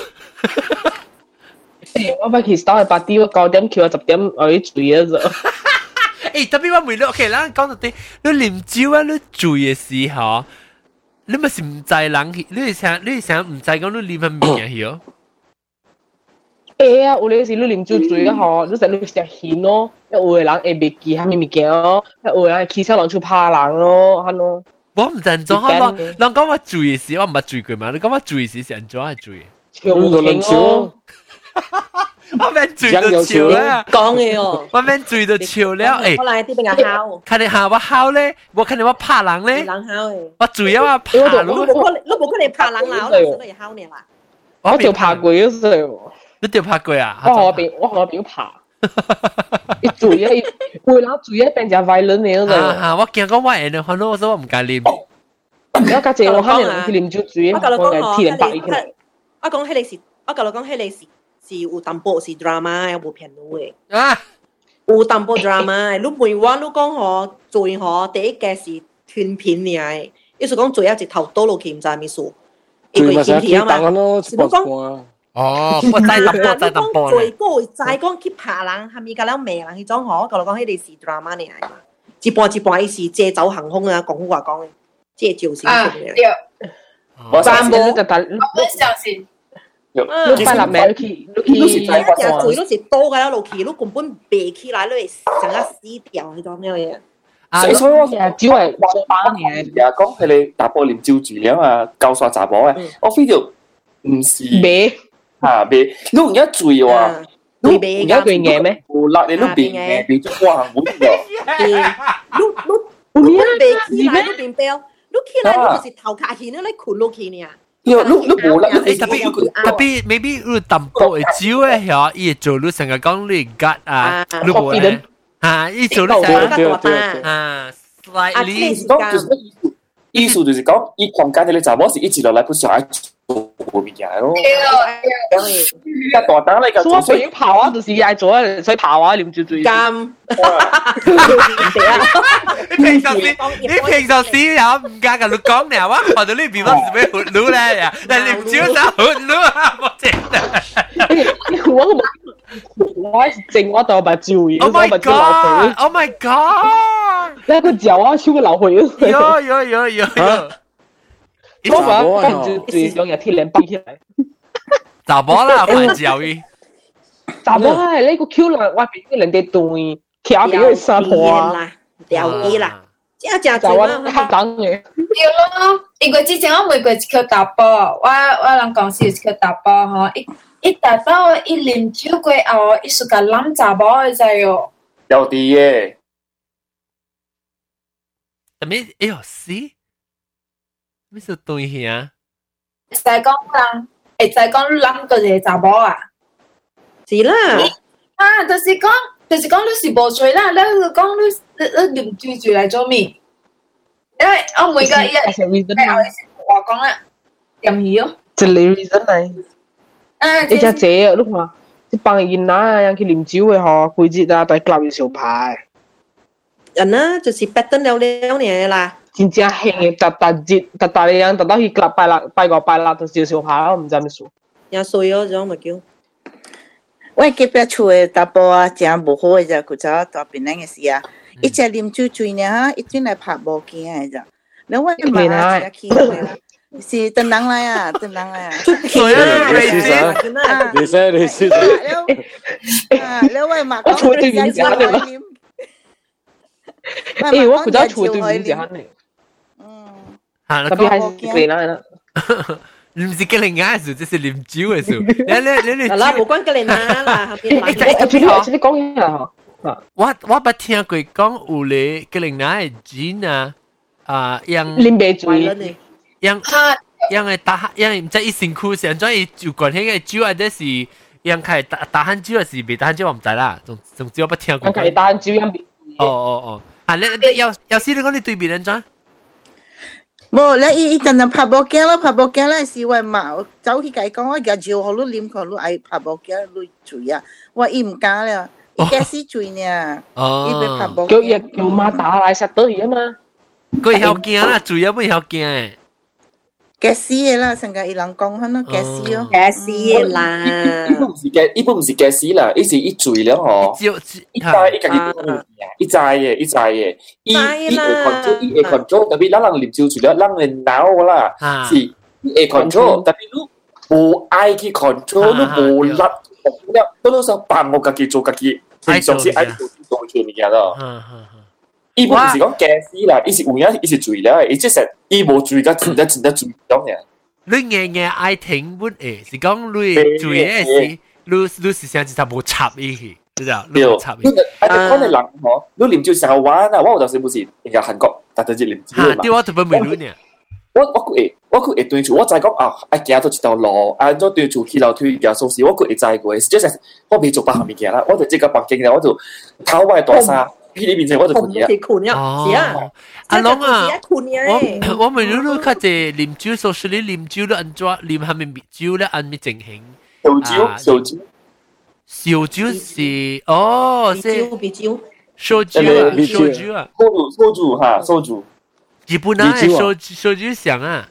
我咪其实系八点，九点叫我十点我啲醉啊就。诶，特别我每日 OK 啦，讲到啲你啉酒啊，你醉嘅时候，你咪是唔知人，你系想你系想唔知讲你啉乜嘢嘢？ 诶啊！有啲时你啉酒醉啊，吼，你成日食烟咯，有嘅人会袂记下面物件咯，有嘅人起身落去拍人咯，系咯。我唔认做，我讲人讲我醉嘅时，我唔系醉过嘛？你讲我醉嘅时系做系醉？超劲咯！我免醉到笑啦，讲嘅哦，我免醉到笑了。诶，我嚟啲俾人敲，看你下我敲咧，我看你我拍人咧，人敲嘅，我醉啊我拍人，你冇可能，你冇可能拍人啦，我就嚟敲你啦。我就拍过一次。 你掉拍过啊？我我边我我边拍，一嘴啊，会啦嘴啊变成 violent 嚟咗。啊！我见讲我诶，你看到我说我唔敢啉。我家姐我可能去啉酒嘴，我教你讲天白一天。我讲迄个是，我教你讲迄个是是有淡薄是 drama，有无片路嘅。啊！有淡薄 drama，你每晚你讲嗬醉嗬，第一个是断片嚟，意思讲醉啊，直头倒落去唔知咩数。醉咪成日见档咯，是冇讲。 哦，我再淡薄，再淡薄。最高再讲去拍人，系咪㗎？了骂人去种嗬，讲嚟讲迄个是 drama 嚟嘛，一半一半是借走航空啊，讲话讲嘅，借酒先啊，对。我三冇就但，我相信。你快立名，你去你是一只嘴，你是多㗎啦，落去，你根本背起来，你系成个死掉嗰种咩嘢？啊，所以我成日只系做把嘢。而家讲佢哋打波连照住嘅嘛，教耍杂波嘅，我 feel 唔是。 咩？吓别，你而家醉喎，你而家醉嘢咩？冇啦，你都变嘅，变咗哇好啲喎。你你你别起来，你变标，你起来你就是头壳起，你你困落去呢。你你你冇啦，你特别特别，maybe 你淡薄嘅酒嘅吓，伊做你成日讲你吉啊，你冇咧吓，伊做你成日啊，slightly。意思就是讲，伊空间嘅查某是一直落来，不想爱 做物件咯。一大胆你个，所以我要跑啊，就是爱做啊，所以跑啊，啉住醉。咁，你平常时，你平常时有唔加嘅，你讲你话，我到呢边我是咩活路咧呀？但系你唔少手活路啊，我真系。我我系正我度把酒，我把酒流回。 Oh my god！那个脚啊，超个流回。有有有有有。 我话跟住最两日天两包起来。查某啦，快教伊。查某系呢个 Q 啦，我俾人哋对，徛俾佢沙坡啊，掉机啦。即系就就我等嘅。对咯，因为之前我每个一条大包，我我人讲是一条大包嗬，一一大包一啉酒过后，一时间揽查某嘅就哟。有啲嘅。咩？哎呦死！ 咩事对呀？就系讲人，诶就系讲谂个嘢查某啊。是啦。啊，就是讲，就是讲你是无罪啦，你讲你你你唔追住嚟做咩？因为我每个日我讲啦，任意咯。就你 reason 嚟。啊，你只姐啊，碌嘛，啲帮人拿，人去啉酒嘅嗬，季节啊，但系教要小牌。人啊，就是 pattern 了了年啦。 真正兴嘅，特特节特特嘅人，特登去礼拜六、拜个拜六就少少下，我唔知咩数。有衰咗种咪叫。我隔壁厝嘅大波啊，真无好嘅啫，佢就大边嘅事啊，一只啉酒醉呢哈，一转来拍无惊嘅啫。你我妈啊，去是等人来啊，等人来啊。所以你试下，你试你试下。啊，你我妈讲佢真系啉。诶，我负责处对面只肯定。嗯。吓， 特别系你啦。唔是吉灵亚时，即系啉酒嘅时候。你你你你。啦，冇关吉灵亚啦，后边。诶，诶，你讲下。我我捌听过讲有咧吉灵亚嘅酒啊，啊，用啉白醉，用用嘅打，用唔知伊身躯上咗伊就关起嘅酒，或者是用开打打酣酒，还是未打酣酒，我唔知啦。总总之我捌听过。用开打酣酒用。哦哦哦。啊！你你有有时你讲你对面人怎？ 冇，你伊伊阵阵拍波镜啦，拍波镜咧是为嘛？走去计讲我日照好多啉佢，你爱拍波镜你醉啊！我伊唔敢了，伊假死醉呢。哦。伊被拍波。叫日叫妈打来实到伊啊嘛。佢晓惊啦，醉啊唔晓惊诶。 假死嘅啦，成个伊人讲佢咯，假死咯，假死嘅啦。一般唔是假，一般唔是假死啦，伊是一醉了吼。就一斋一家己唔系一斋嘅，一斋嘅，伊伊会 control，伊会 control，特别咱人啉酒醉了，咱嘅脑啦，是伊会 control，特别你无爱去 control，你无力，了，到到时候扮我家己做家己，平常是爱做做做物件咯。 伊唔是讲假死啦，伊是有影，伊是醉了，伊即系伊无醉甲真得真得醉咗嘅。你硬硬爱听本诶，是讲你醉诶是，你你是想是他无插伊去，知道？你无插伊。啊，讲你人嗬，你啉酒成日玩啊，我有阵时唔是人家韩国，但系只啉酒嘛。对，我特别未รู้เนี่ย。我我佢会我佢会对住，我就系讲啊，啊行到一条路，啊咗对住起楼梯行数时，我佢会知过，即系我未做白行物件啦，我就即个北京啦，我就偷我嘅大衫。 喺呢边就我就困嘢。困呀，是啊。阿龙啊，困嘢。我我咪รู้รู้较济啉酒，所以你啉酒咧安怎啉下面酒咧安咪情形？烧酒，烧酒。烧酒是哦，是啤酒。烧酒啊，烧酒啊。烧酒，烧酒哈，烧酒。日本啊，烧烧酒上啊。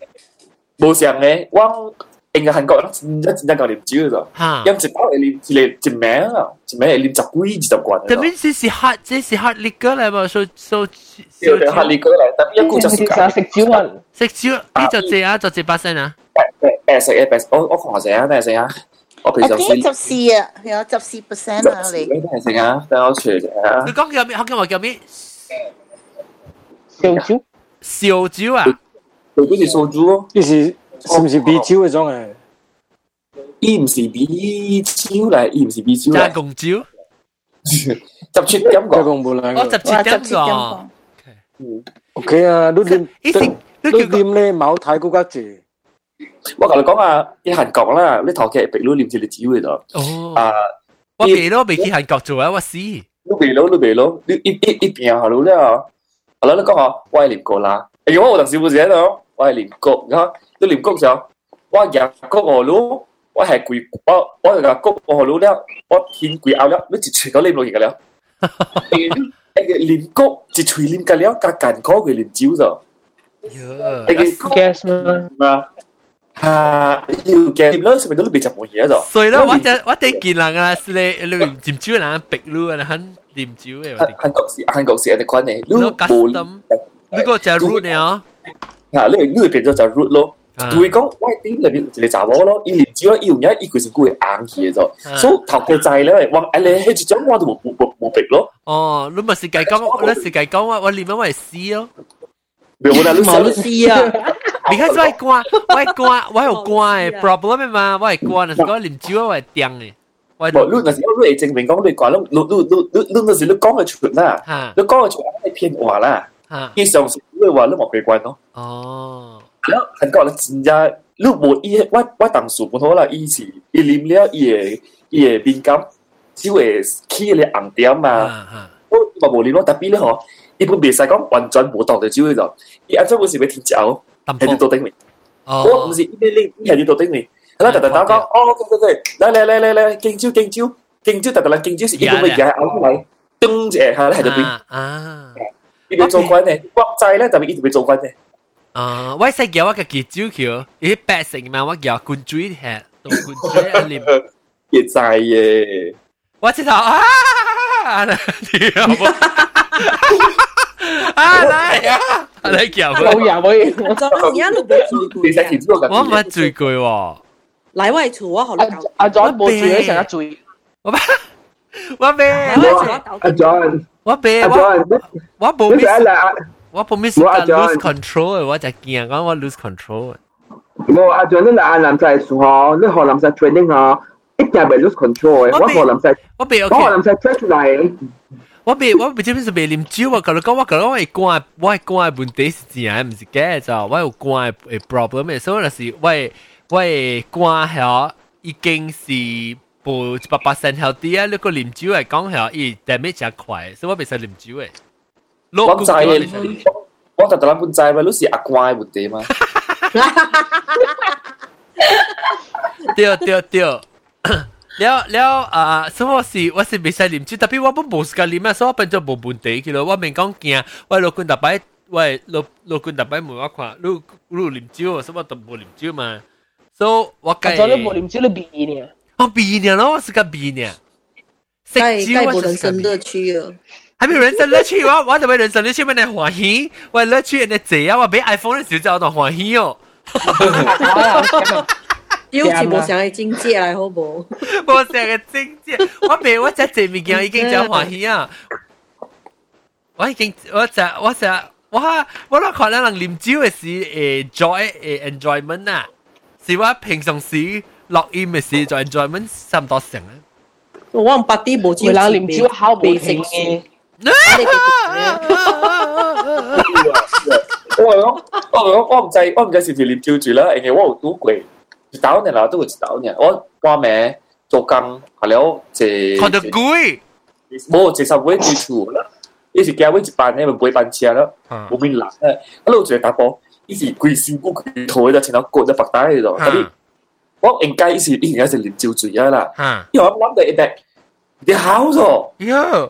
冇上嘅，我。 应该韩国人真真真够啉酒咗，饮一包会啉一个一名啊，一名会啉十几二十罐。特别这是黑，这是黑力哥嚟嘛，所所。对对，黑力哥嚟，特别一股就食食酒啊，食酒，你就这啊，就这把声啊。诶诶食诶诶，我我看下先啊，等下先啊。我平时十四啊，有十四 percent 啊，你。等下先啊，等我查下。你讲叫咩？讲话叫咩？烧酒。烧酒啊？对，嗰是烧酒咯，呢是。 是唔是啤酒嗰种诶？伊唔是啤酒嚟，伊唔是啤酒加贡酒，十七点个，加贡冇啦。我十七点个。O K 啊，你啉，你啉咧茅台嗰家住。我同你讲啊，喺韩国啦，你头期俾你啉一个酒嘅度。哦。啊，我未咯，未去韩国做啊，我死。你未咯，你未咯，你一一一边下路咧，好啦，你讲下，我系啉过啦。哎呦，我当时冇写到，我系啉过，吓。 你念谷上，我入谷河路，我系跪，我我入谷河路了，我献跪拗了，你一锤都念落去个了。念谷一锤念个了，加艰苦嘅念酒咗。gas 嘛？啊，要嘅念咗，上面都未执冇嘢咗。所以咧，我就我哋见人啊，是咧，你念酒人逼路啊，很念酒嘅。韩国是韩国是一款嘅，你冇，你个就 root 呢？啊，你你会变咗就 root 咯。 佢会讲喂点入边一个查某咯，伊连只要伊用一伊佢是佢会硬去嘅啫，所以头个仔咧，话诶你系一种我都冇冇冇逼咯。哦，你咪是计讲，你是计讲我我连乜我系 C 咯。冇啦，你冇 C 啊。because 我系关，我系关，我有关嘅 problem 嘛，我系关，系讲连招我系钉嘅。冇，你嗰时你证明讲你讲，你你你你你嗰时你讲嘅出啦，你讲嘅出系骗话啦，以上是你话你冇被关咯。哦。 了，很高了，人家如果伊我我当时不好啦，伊是伊啉了伊个伊个敏感，只会起个红点嘛。我嘛无啉咯，但比咧吼，伊不袂使讲完全无当着酒咯，伊安怎我是要停酒，系就到顶面。我唔是一边拎，系就到顶面。啦，突突打讲，哦，对对对，来来来来来，敬酒敬酒敬酒，突突啦敬酒是伊不会夹拗嚟，咚一下咧系就变。啊，伊袂做官咧，國際咧就係伊就袂做官咧。啊！我识叫我个叫招桥，伊白色嘛，我叫罐水吃，当罐水一念。也在耶！我知道啊！啊来啊！你叫佢冇人会，我真系一路俾最攰。其实其实我唔系最攰喎。嚟位厨我学你教。阿 John 冇住咧成日醉。我我咩？阿 John，我咩？阿 John，我冇咩？ 我 promise 我 lose control 我就惊讲我 lose control。冇阿 John，你嚟南西数嗬，你学南西 training 嗬，一定系 lose control 嘅。我学南西，我俾我学南西 train 出嚟。我俾我俾这边是俾啉酒，我觉得讲我觉得我系关我系关问题是真，唔是假咋，我有关嘅 problem 嘅，所以就是我系我系关系已经是报一百八十后啲啊，你个啉酒嚟讲系伊 damage 真快，所以我俾使啉酒嘅。 我知嘅，我特特谂本知嘛，你是阿乖问题嘛？对对对。了了啊，所以我是我是未使啉酒，特别我本无时间啉啊，所以我变咗无问题去咯。我免讲惊，我老公特摆，喂老老公特摆问我看，你你啉酒，所以我都无啉酒嘛。所以我计，我你无啉酒，你避呢？我避呢咯，我是个避呢。食酒我人生乐趣啊！ 还没有人生乐趣，我我就为人生乐趣，咩嚟欢喜？我乐趣人哋谢啊，我俾 iPhone 嘅时候就我欢喜哦。要是冇上嘅境界嚟，好冇？冇上嘅境界，我未我只只物件已经就欢喜啊！我已经我只我只我我都可能能啉酒嘅时诶 joy 诶 enjoyment 啊，是我平常时录音嘅时就 enjoyment 差唔多成啊！我唔八啲冇酒，人啉酒好冇情嘅。 我我我我唔制，我唔制时时啉酒住啦，因为我有赌贵。一刀年啦，都会一刀年。我挂名做工，系了一。看得贵。冇，一十位最厝啦。伊是加位一班，你咪买班车咯。冇面人诶，嗰度做打波，伊是贵辛苦佢头就前头割咗白带喺度。嗰啲我应该是应该是连照住啊啦。因为我谂到一只，你好咗。哟，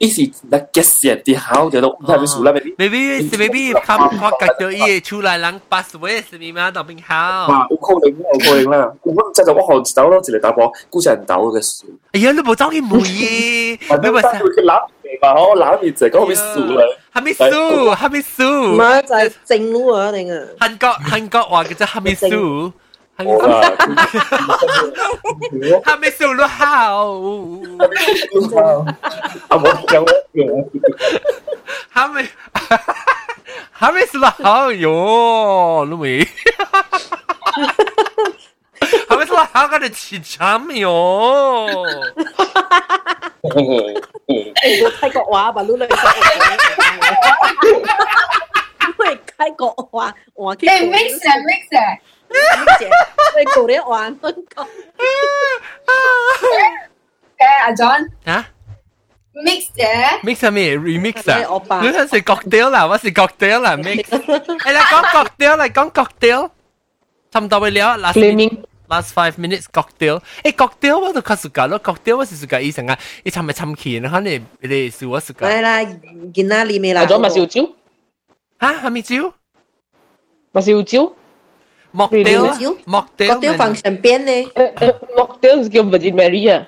伊是那极闪啲烤掉到，唔系咪数啦？maybe maybe maybe 看我隔到伊出来人八十位是咪嘛？当边好？啊，有可能啦，有可能啦。我真系我学走咯，一嚟打波，估成人斗嘅事。哎呀，你冇走去冇嘢，你咪佢揽嘛，我揽住就讲咪数啦。哈密苏，哈密苏，唔系就系正路啊定啊？韩国韩国话叫做 哈密苏，哈密苏都好，啊冇讲哈密哈密苏都好哟，你咪。系咪说好个的起长哟？诶，泰国话吧，你嚟因为泰国话话诶，mix 啊，mix 啊 ，mix 啊，你讲啲话香港。诶，阿 John 啊？mix 嘅，mix 咩？remix 啊？你系食 cocktail 啦，我食 cocktail 啦，mix。诶，你讲 cocktail 嚟讲 cocktail，差唔多会了，last last five minutes cocktail。诶，cocktail 我都较 suka 咯，cocktail 我是 suka 以前啊，伊参咪参气，可能你是我 suka。嚟啦，见啦，你未啦？咗咪烧酒？吓，系咪酒？ 咪 是有酒。mocktail mocktail 放上边咧，mocktail 叫 Virgin Mary 啊。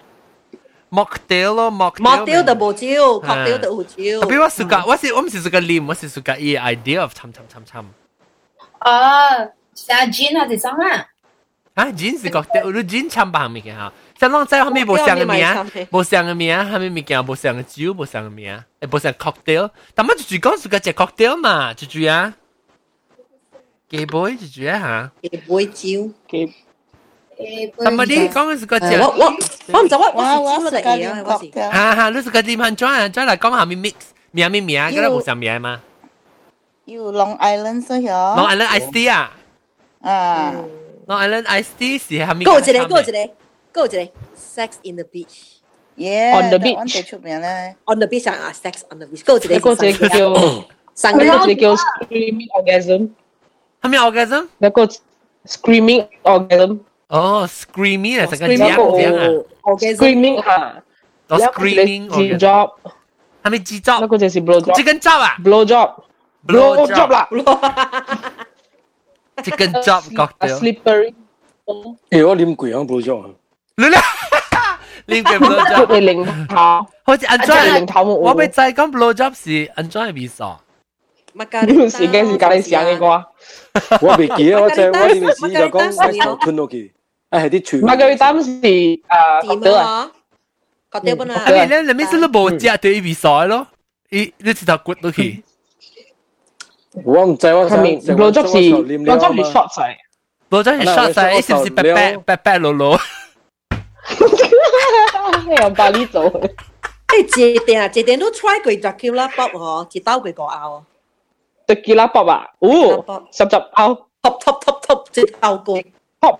mocktail 咯，mocktail 就冇酒，cocktail 就有酒。特别我是个，我是我唔是是个啉，我是是个伊 idea of 参参参参。哦，系 gin 还是什么？啊，gin 是 cocktail，你 gin 参吧物件哈。像拢在后面无相嘅名，无相嘅名，后面物件无相嘅酒，无相嘅名，诶无相 cocktail。但乜就住讲是个只 cocktail 嘛，就住啊。 几杯就住啊吓。几杯酒，几。但系你讲嘅是个只。我我我唔知我我我我是个啉 cocktail。哈哈，你是个啉汉装啊，再来讲下面 mix 名名名，嗰个无相名嘛。有 Long Island 所以。Long Island Ice Tea 啊。啊。Long Island Ice Tea 是系咪？嗰个一个，嗰个一个，嗰个一个 Sex in the Beach。 Yeah, on the beach. beach. 最出名咧。 On the beach 啊，Sex on the beach。嗰个一个一个叫，上嗰个一个叫 screaming orgasm。 系咪 orgasm？那个 screaming orgasm。哦，screaming 系成个字啊，screaming 吓。哦，screaming orgasm。job。系咪 G job？那个就是 blow job。即根 job 啊？blow job。blow job 啦。即根 job cocktail。 slippery。诶，我啉贵啊，blow job。你咧？啉贵 blow job。你零头。好似 enjoy 零头冇。我咪就系讲 blow job 是 enjoy 味素。 乜㗎？时间是隔你想嘅啩？我未记啊，我就我呢边时就讲买头吞落去，啊系啲全。玛格丽丹是诶点啊？cocktail 本啊。系咪咧？你咪是你无食对味素咯？伊你直头骨落去。我唔知我上面 blow job 是 blow job 是 short 仔，blow job 是 short 仔，是唔是白白白白裸裸？用巴黎做。诶，一定一定都 try 过 Dracula pop 嗬，一刀过个拗。 Tequila pop 啊，哦，十十拗，top top top top 一刀过 pop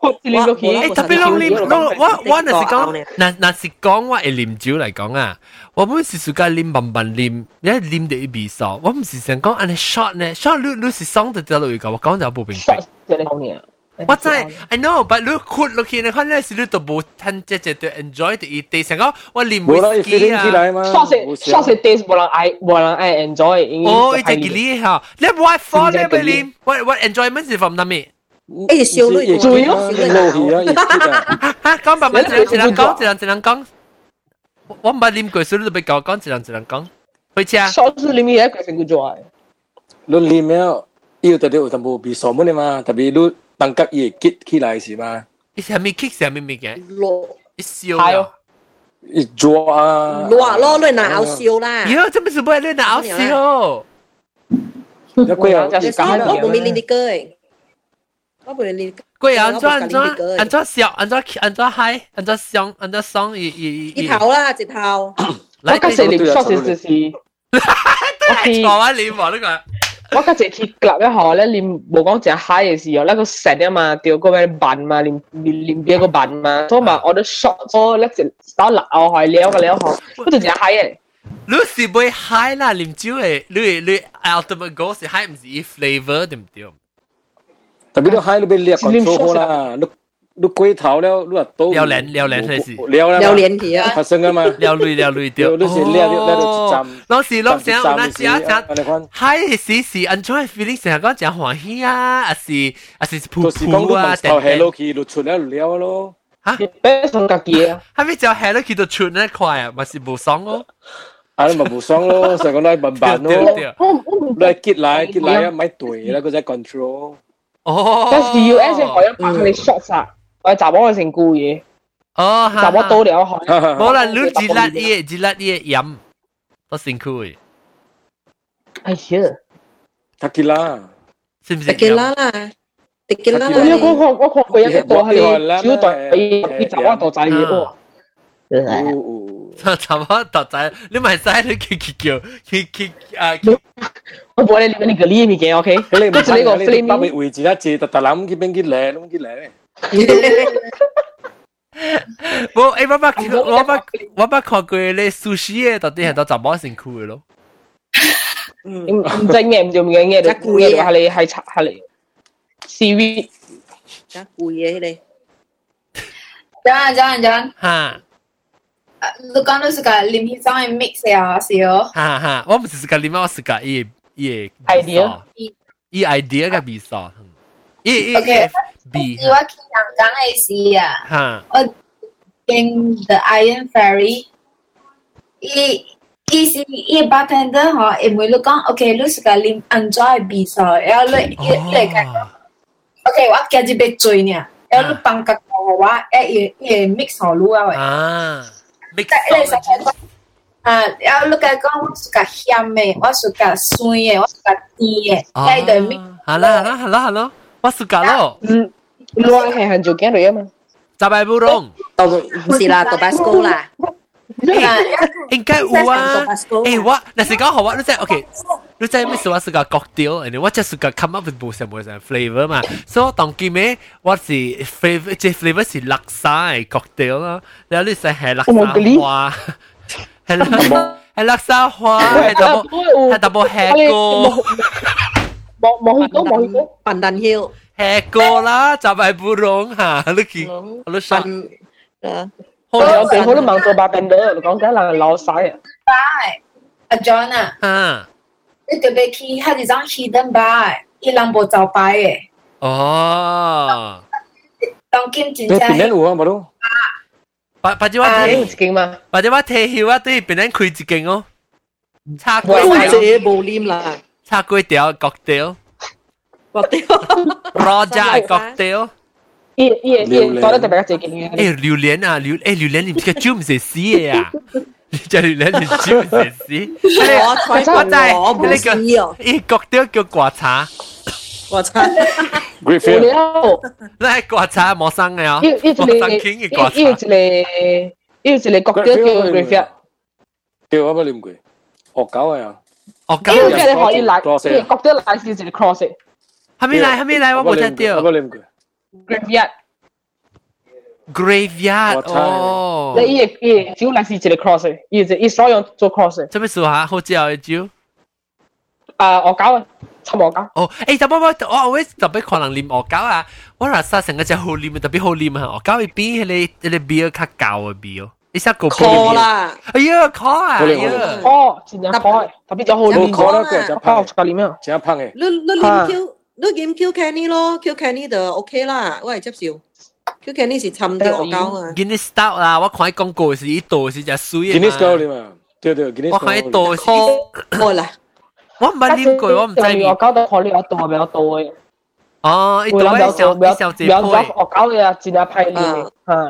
pop 你落去。诶，特别拢啉，我我我若是讲，嗱若是讲我会啉酒嚟讲啊，我本是暑假啉慢慢啉，你系啉到一味素，我唔是想讲安尼 shot 呢，shot 你你是爽得掉落去个，我讲就冇明白。 我知，I know，but 你豁落去，你看咧是你都冇吞只只对 enjoy 第一地，成个我啉 whisky 啊，shot 是 shot 是 taste 冇人爱冇人爱 enjoy。哦，一只吉利吓，你 what for 你咪啉，what what enjoyment 是 from 哪面？诶，笑女醉咯，吓，讲白白一人一人讲，一人一人讲。我唔系啉过，所以你俾讲讲，一人一人讲。去车。 shot 是里面一个成个做。你啉了，要特别有淡薄味素乜嘛，特别你。 当隔夜结起来是嘛？伊系咪 kick 系咪咪嘅？落一烧啊！一抓啊！落咯，你哪有烧啦？哟，这不是不你哪有烧？一贵啊！就是讲我冇面你个诶，我冇你。贵啊！安怎安怎安怎烧？安怎安怎嗨？安怎香？安怎爽？一一一头啦，一头。我嗰时你 shot 是就是。我坐啊！你话呢个。 我嗰只铁夹一下咧，你冇讲只嗨嘅时候，咧个石啊嘛，掉个咩板嘛，连连连边个板嘛，所以嘛我都 shot 咗咧只手拿我系撩个撩下，嗰度只嗨嘅。你是唔会嗨啦？啉酒嘅，你你 ultimate goal 是嗨，唔是 flavor 对唔对？特别你嗨你俾你 control 啦，你。 你龟头了，你话都撩连撩连系是撩啦，撩连去啊，发生啊嘛，撩泪撩泪掉，你是撩撩撩到一站，当时当时我那时啊讲，嗨时时 enjoy feeling 成日讲讲欢喜啊，还是还是噗噗啊，就 hello 佢就出嚟撩咯，吓，俾送格嘢啊，系咪就 hello 佢就出呢块啊，咪是冇爽咯，啊你咪冇爽咯，成个都系笨笨咯，你系结奶结奶啊，咪对啦，嗰只 control，哦，但是 US 可以把佢哋 shot 晒。 我查某成句嘢。哦，查某多了开。冇啦，你自辣嘢，自辣嘢饮，都辛苦嘅。哎呀，特吉拉，是唔是？特吉拉啦，特吉拉啦。我我我我看过一个系小队，你查某度仔嘢喎。查某度仔，你咪使你佢佢叫佢佢啊！我冇你你个呢嘢，OK？你唔系呢个 flame，特别位置一次，特特谂佢边几靓，咁几靓。 我诶，我捌我捌我捌看过咧，sushi 嘅到底系到怎么成酷嘅咯？唔唔正嘅，唔做唔嘅嘅，你估嘅系你系拆系你 CV，真贵嘅你。Jangan, jangan, jangan. Ha. Lu kan lu suka lim hisang yang mix ya, sih. Ha ha. 我唔是 suka lim，我 suka 伊伊 idea。 伊 idea 嘅比赛，伊伊，OK， B. Huh? What Hang Huh. In the Iron Fairy, Ferry, he is he bartender họ em mới lúc con okay lúc cái lim enjoy bị sợ, em lúc lúc cái okay, what cái gì bị chơi nha, em lúc bằng cái của wa, em em mix họ luôn à. À, mix. à, em lúc cái con tôi suka hiểm, tôi suka suy, tôi suka đi, cái đó mix. Hello, hello, hello, hello. 我暑假咯。嗯，我系很做嘅嚟啊嘛。十八不懂。唔是啦，Tabasco 啦。应该有啊。诶，我那是讲好我，你知 OK。你知咩事？我是个 cocktail，然后我只是个 come up with 冇什冇什 flavor 嘛。所以当今咩我是 flavor，即 flavor 是垃圾嘅 cocktail 咯。然后你食系垃圾花，系垃系垃圾花，系 double 系 double hair 哥。 冇冇去到冇去到，笨蛋 hill。hair 哥啦，就系不容吓，你见你想。我有地好多盲做白病的，讲紧人老晒啊。 Bye，阿 John 啊。啊。你特别去，佢哋讲 hidden bar，伊人无走摆嘅。哦。当今真正。边有啊？冇咯。把把只我睇一间嘛，把只我睇晓啊，对边人开一间哦。叉龟。我这无啉啦。 叉龟条 cocktail。 cocktail。 Roja cocktail。伊伊伊，讲得特别正经嘅。诶，榴莲啊，榴诶榴莲，你个酒唔系死嘅啊！你只榴莲你酒唔系死。我我知，我唔呢个依个叫叫刮茶。刮茶。 Greenfield。你系刮茶冇生嘅啊？一一冇生倾嘅刮茶。一一个一个角雕叫 Greenfield。叫我乜念佢？恶搞啊！ 恶搞。因为你可以来，角雕来是一个 cross。系咪来？系咪来？我冇听到。我念佢。 graveyard。 graveyard 哦。你伊伊酒嚟是一个 cross，伊就伊所用做 cross。做咩事下？好之后嘅酒。啊，恶搞啊，插恶搞。哦，诶，特别我我后尾特别可能啉恶搞啊，我话杀成个只好啉，特别好啉啊！恶搞会比迄个迄个 beer 较旧嘅 beer。 你识个 call 啦？哎呀，call 啊！哎呀，call 真系 call，特别就好啉。 call 啦，佢就泡出嚟咩？真香嘅。你你啉 Q，你啉 Q Canny 咯，Q Canny 就 OK 啦，我系接受。Q Canny 是沉啲恶搞啊。Guinness Stout 啦，我看广告是一度是只水啊。 Guinness Stout 你嘛？对对，Guinness Stout。我看一度是。开啦。我唔捌啉过，我唔知。恶搞到可能有度比较多嘅。哦，一度一小一小只配。恶搞嘅真系派嚟。啊。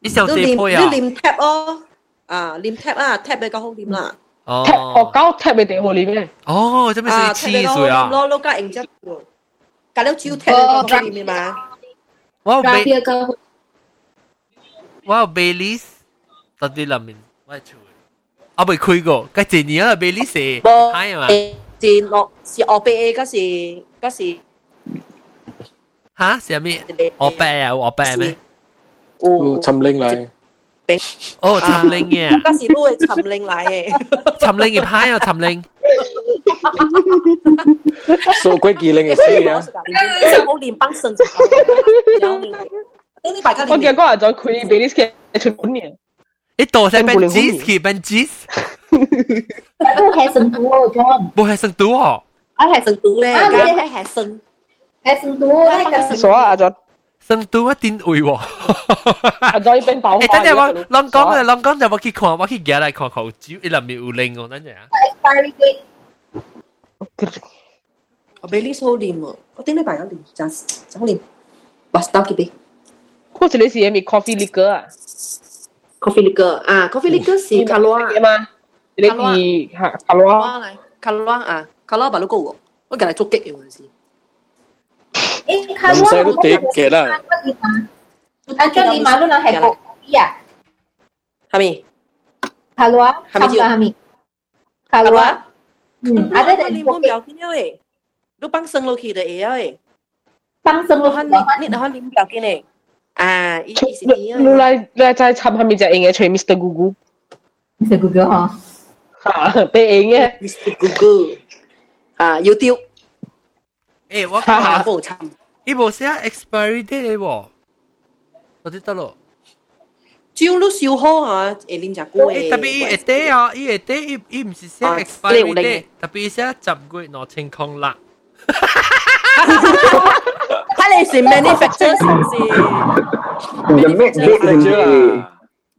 一小只配啊。你啉 tap 哦。啊，啉 tap 啊，tap 比较好啉啦。哦。恶搞 tap 咪地好啉嘅。哦，这边是汽水啊。攞攞加营质喎，加了酒 tap 比较好啉嘛。我有贝，我有 Baileys，到底里面我系做。我未开过，嗰几年啦，Baileys 系系嘛？是落是俄贝 A，嗰时嗰时。吓？是咩？俄贝啊，俄贝咩？ 哦，沉灵嚟。哦，沉灵嘅。嗰时都系沉灵嚟嘅。沉灵嘅派啊，沉灵。数鬼记灵嘅事啊！好练帮肾。我见嗰日再开 Baileys 嘅出本年。一度系 Benjis 嘅 Benjis。都系成都哦，John。冇系成都哦。啊系成都咧，而家系系成系成都，系个成。所 以阿咗。成都一定会喎。阿咗边爆？诶，等阵我谂讲嘅谂讲就我去看，我去夹嚟看看酒，伊入面有零哦，等阵啊。Expiry date。我俾呢数念喎，我顶礼拜有念，真真好念。把 stop 几杯。好似你是咪 coffee liquor 啊？coffee liquor 啊，coffee liquor 是卡罗啊嘛？你系吓卡罗啊？卡罗啊，卡罗把都高喎，我近嚟捉激嘅嗰阵时。 唔使都地嘅啦。阿张你马路那系国呀？系咪？卡罗啊？系咪叫？系咪？卡罗啊？嗯，啊，你你冇表见诶，都帮生落去的诶。帮生落去，你你可念表见诶。啊，意思你嚟你就系插下面只应嘅，除 Mr. Gugu。 Mr. Gugu 嗬。吓，俾应嘅。 Mr. Gugu。啊，YouTube。诶，我下部插。 呢部写 expiry date 喎，我知得咯。招都笑好啊，会啉只歌诶，特别伊会底啊，伊会底伊伊唔是写 expiry date，特别写十月两千空啦。 睇你是 manufacturer 是唔是就 make date 系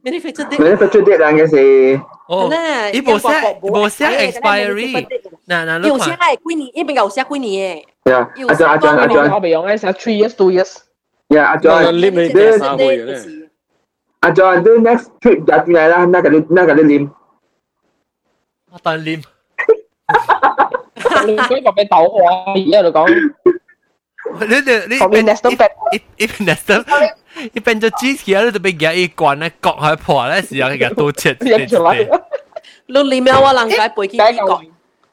manufacturer date manufacture date 啊嘅是。哦，伊无写无写 expiry，嗱嗱，有些系几年，一边有写几年嘅。 呀，阿 John 阿 John 阿 John，我未用嘅写 three years two years。呀，阿 John，你咪第三回嘅咧。阿 John，啲 next trip 就进嚟啦，那个你那个你念。我当念。你嗰个俾抖我，而家就讲。你哋你一一一边 nest 一边就支持啊！你就俾佢一关咧，割开破咧时候，佢都切切切。你里面我能解背起呢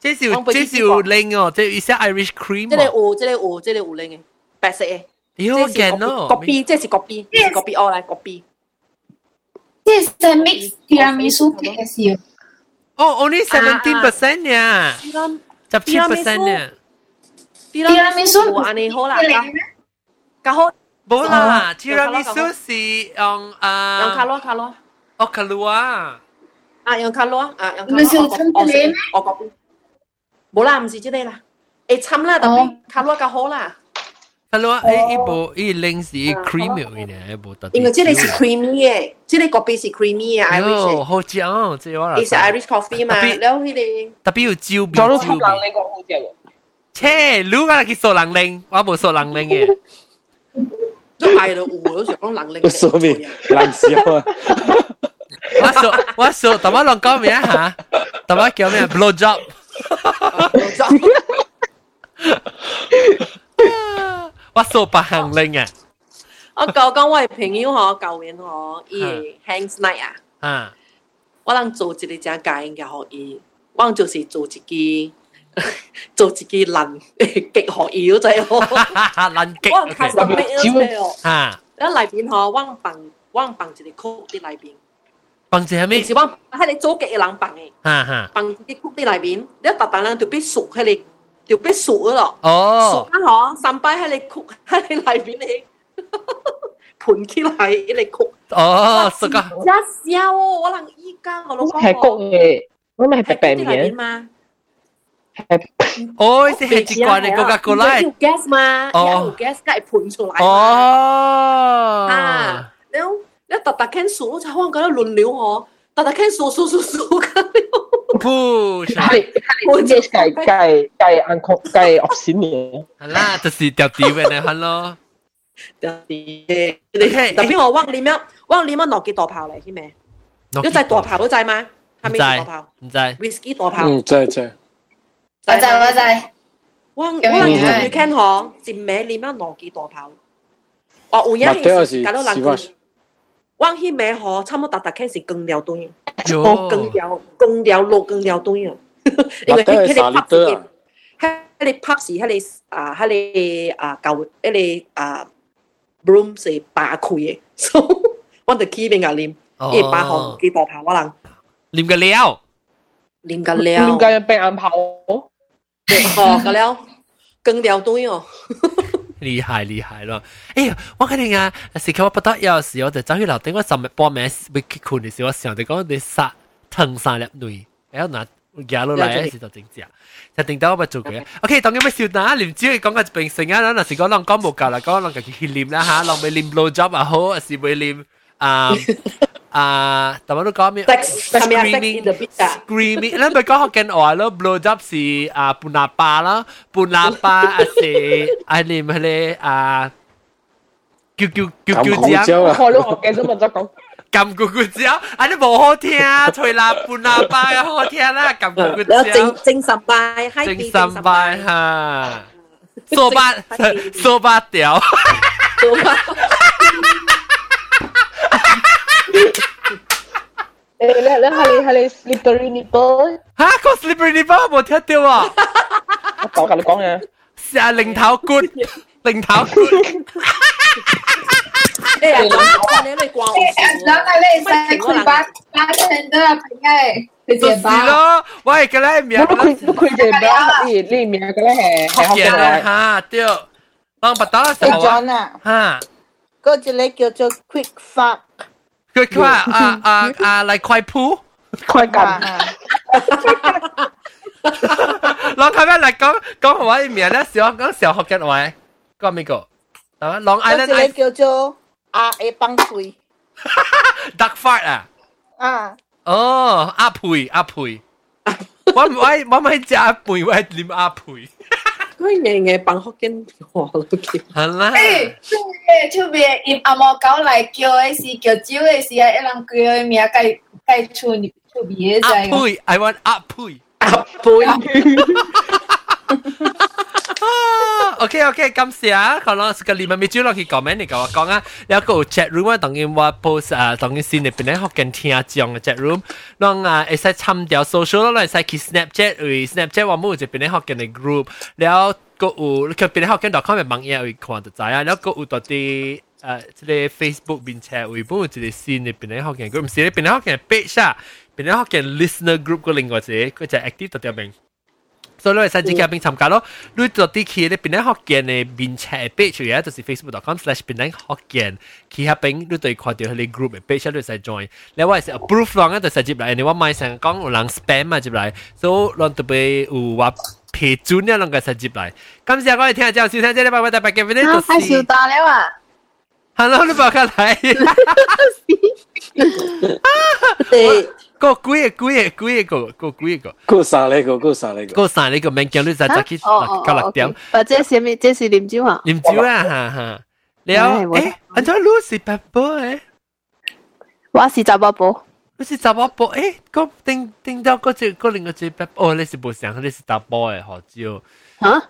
个。这是这是有拎哦，这一些 Irish cream。这里有，这里有，这里有拎嘅，白色嘅。有见咯。copy，这是 copy，这是 copy 哦，来 copy。这是 mix tiramisu 嘅事。哦，only seventeen percent 呀，十七 percent 呀。tiramisu 安尼好啦，较好。冇啦，tiramisu 是用啊，用卡罗卡罗，哦卡罗啊，啊用卡罗啊用卡罗，我我我讲， 冇啦，唔是即个啦，会参啦，但系卡罗较好啦。卡罗诶，一部一零是 creamy 嘅呢，一部特。因为即个是 creamy 嘅，即个咖啡是 creamy 嘅，Irish。哦，好正哦，即系我。系 Irish coffee 嘛，然后佢哋特别要招边招边。切，如果系数能令，我冇数能令嘅。都系咯，我都想讲能令。说明冷笑啊！我数我数，同我讲讲咩吓？同我叫咩？blow job。 我数八行令啊！我讲讲我嘅朋友嗬，旧年嗬，伊 hands night 啊，啊，我能做一个正解应该可以，我就是做一个。做自己能极学妖仔哦，能极。我开始咩哦？啊，一里边嗬，我放我放一个曲啲里边。 放一咩？是我喺你做嘅人放嘅。哈哈。放啲曲啲里边，你特特人就必熟喺你，就必熟咯。哦。熟啊嗬，三摆喺你曲喺你里边你。盘起来一嚟曲。哦，熟啊。一笑哦，我能依家我老公。系谷嘅，我咪系白白面。哦，是系一罐嘅 Coca-Cola。有 gas 嘛？有 gas 梗系盘出来。哦。啊，你 你特特 can 数，我就可能觉得轮流我，特特 can 数数数数咁。不，系系 gas 计计计按确计 option 嘅。系啦，就是掉掉嘅咧，系咯。掉啲，特别我忘你咩？忘你咩落几大炮嚟添咩？一只大炮都制吗？系咪大炮？唔制。whisky 大炮。嗯，制制。我就我就，我我能去看嗬，一尾里面攞几大炮。哦，有影系搞到人 讲，我迄尾嗬，差唔多达达看是更了端，更了更了落更了端啊。因为迄迄个拍是，迄个拍是迄个啊，迄个啊旧迄个啊 broom 是八开嘅，所以我就起边个啉，伊八号几大炮我人啉个了，啉个了，啉个被安炮。哦，咁了，更了对哦。 厉害厉害咯！哎呀，我肯定啊，时刻我不得有时我就走去楼顶，我寻日报名要结婚嘅时候，我想就讲你杀腾三粒女，然后拿夹落嚟嘅时就整只，就定到我咪做嘅。OK，当然咪笑嗱，连只系讲个病性啊，嗱时讲啷讲冇够啦，讲啷个去念啦吓，啷咪念 blow job 啊好，还是会念啊。 啊，但我都讲咩？screaming，screaming，你咪讲学紧话咯，blow job 是啊半喇叭啦，半喇叭啊是啊念系咧啊，叫叫叫叫声。我都学紧，都问咗讲。揿咕咕声，啊你冇好听，吹喇半喇叭嘅好听啦，揿咕咕声。精精神拜，精神拜吓，扫把扫把掉。扫把。 诶，你你系你系你 slippery nipple？吓，个 slippery nipple 冇听到啊！我讲㗎，你讲嘅。是啊，零头骨，零头骨。诶啊！你你挂我。然后你使佢八八千多平嘅，佢只包。是咯，喂，个咧名。我佢佢只包，你你名个咧系系学嘅吓，对。帮不到什么？John 啊。吓。嗰只咧叫做 quick fuck。 佢佢话啊啊啊嚟快铺，快揿。 Long 咁样嚟讲讲华语名咧，小讲小学嘅话，讲咩个？啊，Long Island 嗰只叫做阿 A 崩溃，Duck Fart 啊！啊，哦，阿培阿培，我唔我我咪食阿培，我系念阿培。 佢日日放福建话咯，叫。系啦。诶，出边出边，因阿毛狗嚟叫嘅时，叫招嘅时啊，一人叫嘅名计计出出边嘅阿培，I want 阿培。阿培。 OK OK，感谢啊！可能个你们咪就落去 comment 嚟讲讲啊，有个 chat room 啊，当然我 post 啊，当然先入边咧学紧听讲嘅 chat room，让啊会使参掉 social 咯，会使去 Snapchat 为 Snapchat 我冇就边咧学紧嘅 group，แล้วก็有佢边咧学紧 .com 嘅网页会看得知啊，แล้วก็有到啲诶即系 Facebook 边 chat 会帮一个新嘅边咧学紧 group，唔是咧边咧学紧 page 啊，边咧学紧 listener group 个另外一个佢就 active 特别明。 所以你使自己边参加咯。你做啲佢咧边咧学见嘅面册 page 嘅，就是 facebook.com/slash 边咧学见，佢下边你对看到佢哋 group 嘅 page 你使 join。你话系 approve 浪嘅就使接嚟，你话买成讲有人 spam 啊接嚟，所以浪特别有话批准嘅浪嘅使接嚟。咁时候我哋听下之后，收听这礼拜我哋白嘅边咧就是。太少打了啊！Hello，你报下来。对。 个几个几个几个个几个，个三呢个个三呢个，个三呢个免叫你再再去九六点。或者系咩？这是啉酒啊？啉酒啊，哈哈。了，诶，安怎你是白波诶？我是查某波。你是查某波？诶，个听听到嗰只嗰另个只白哦，你是冇想你是查波诶，何椒？吓？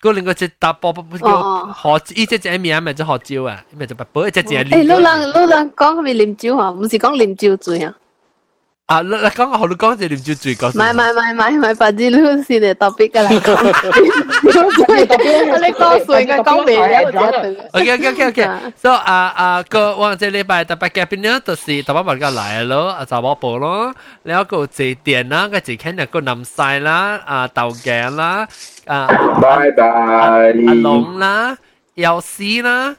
嗰另个只查波不叫何？依只只名咪就何椒啊？咪就白波，一只只系。诶，老人老人讲系咪啉酒啊？唔是讲啉酒醉啊？ 啊！你你講個好，你講隻念珠最高。唔係唔係唔係唔係，白紙 Lucy 嘅 topic 㗎啦。你講誰嘅講咩嘢？OK OK OK OK。So 啊啊個我這禮拜特別嘉賓呢，就是特別問個來咯，啊查某婆咯，然後個字典啦，個字肯定個南西啦，啊豆鏡啦，啊拜拜阿龍啦，姚詩啦，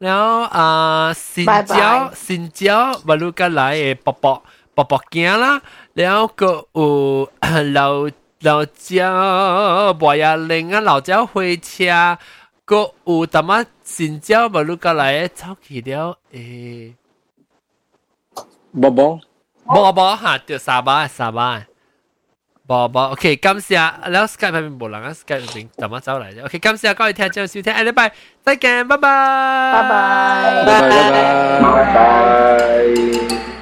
然後啊新蕉新蕉，問到個來嘅伯伯。卜卜惊啦，了个有老老蕉白呀零啊，老蕉火车，个有淡仔新蕉无路过来，走去了诶。波波波波哈，就沙巴沙巴。波波，OK，感谢。然后 Skype 那边无人啊，Skype 那边淡仔走来啫。OK，感谢各位听众收听，下礼拜再见，拜拜，拜拜，拜拜，拜拜。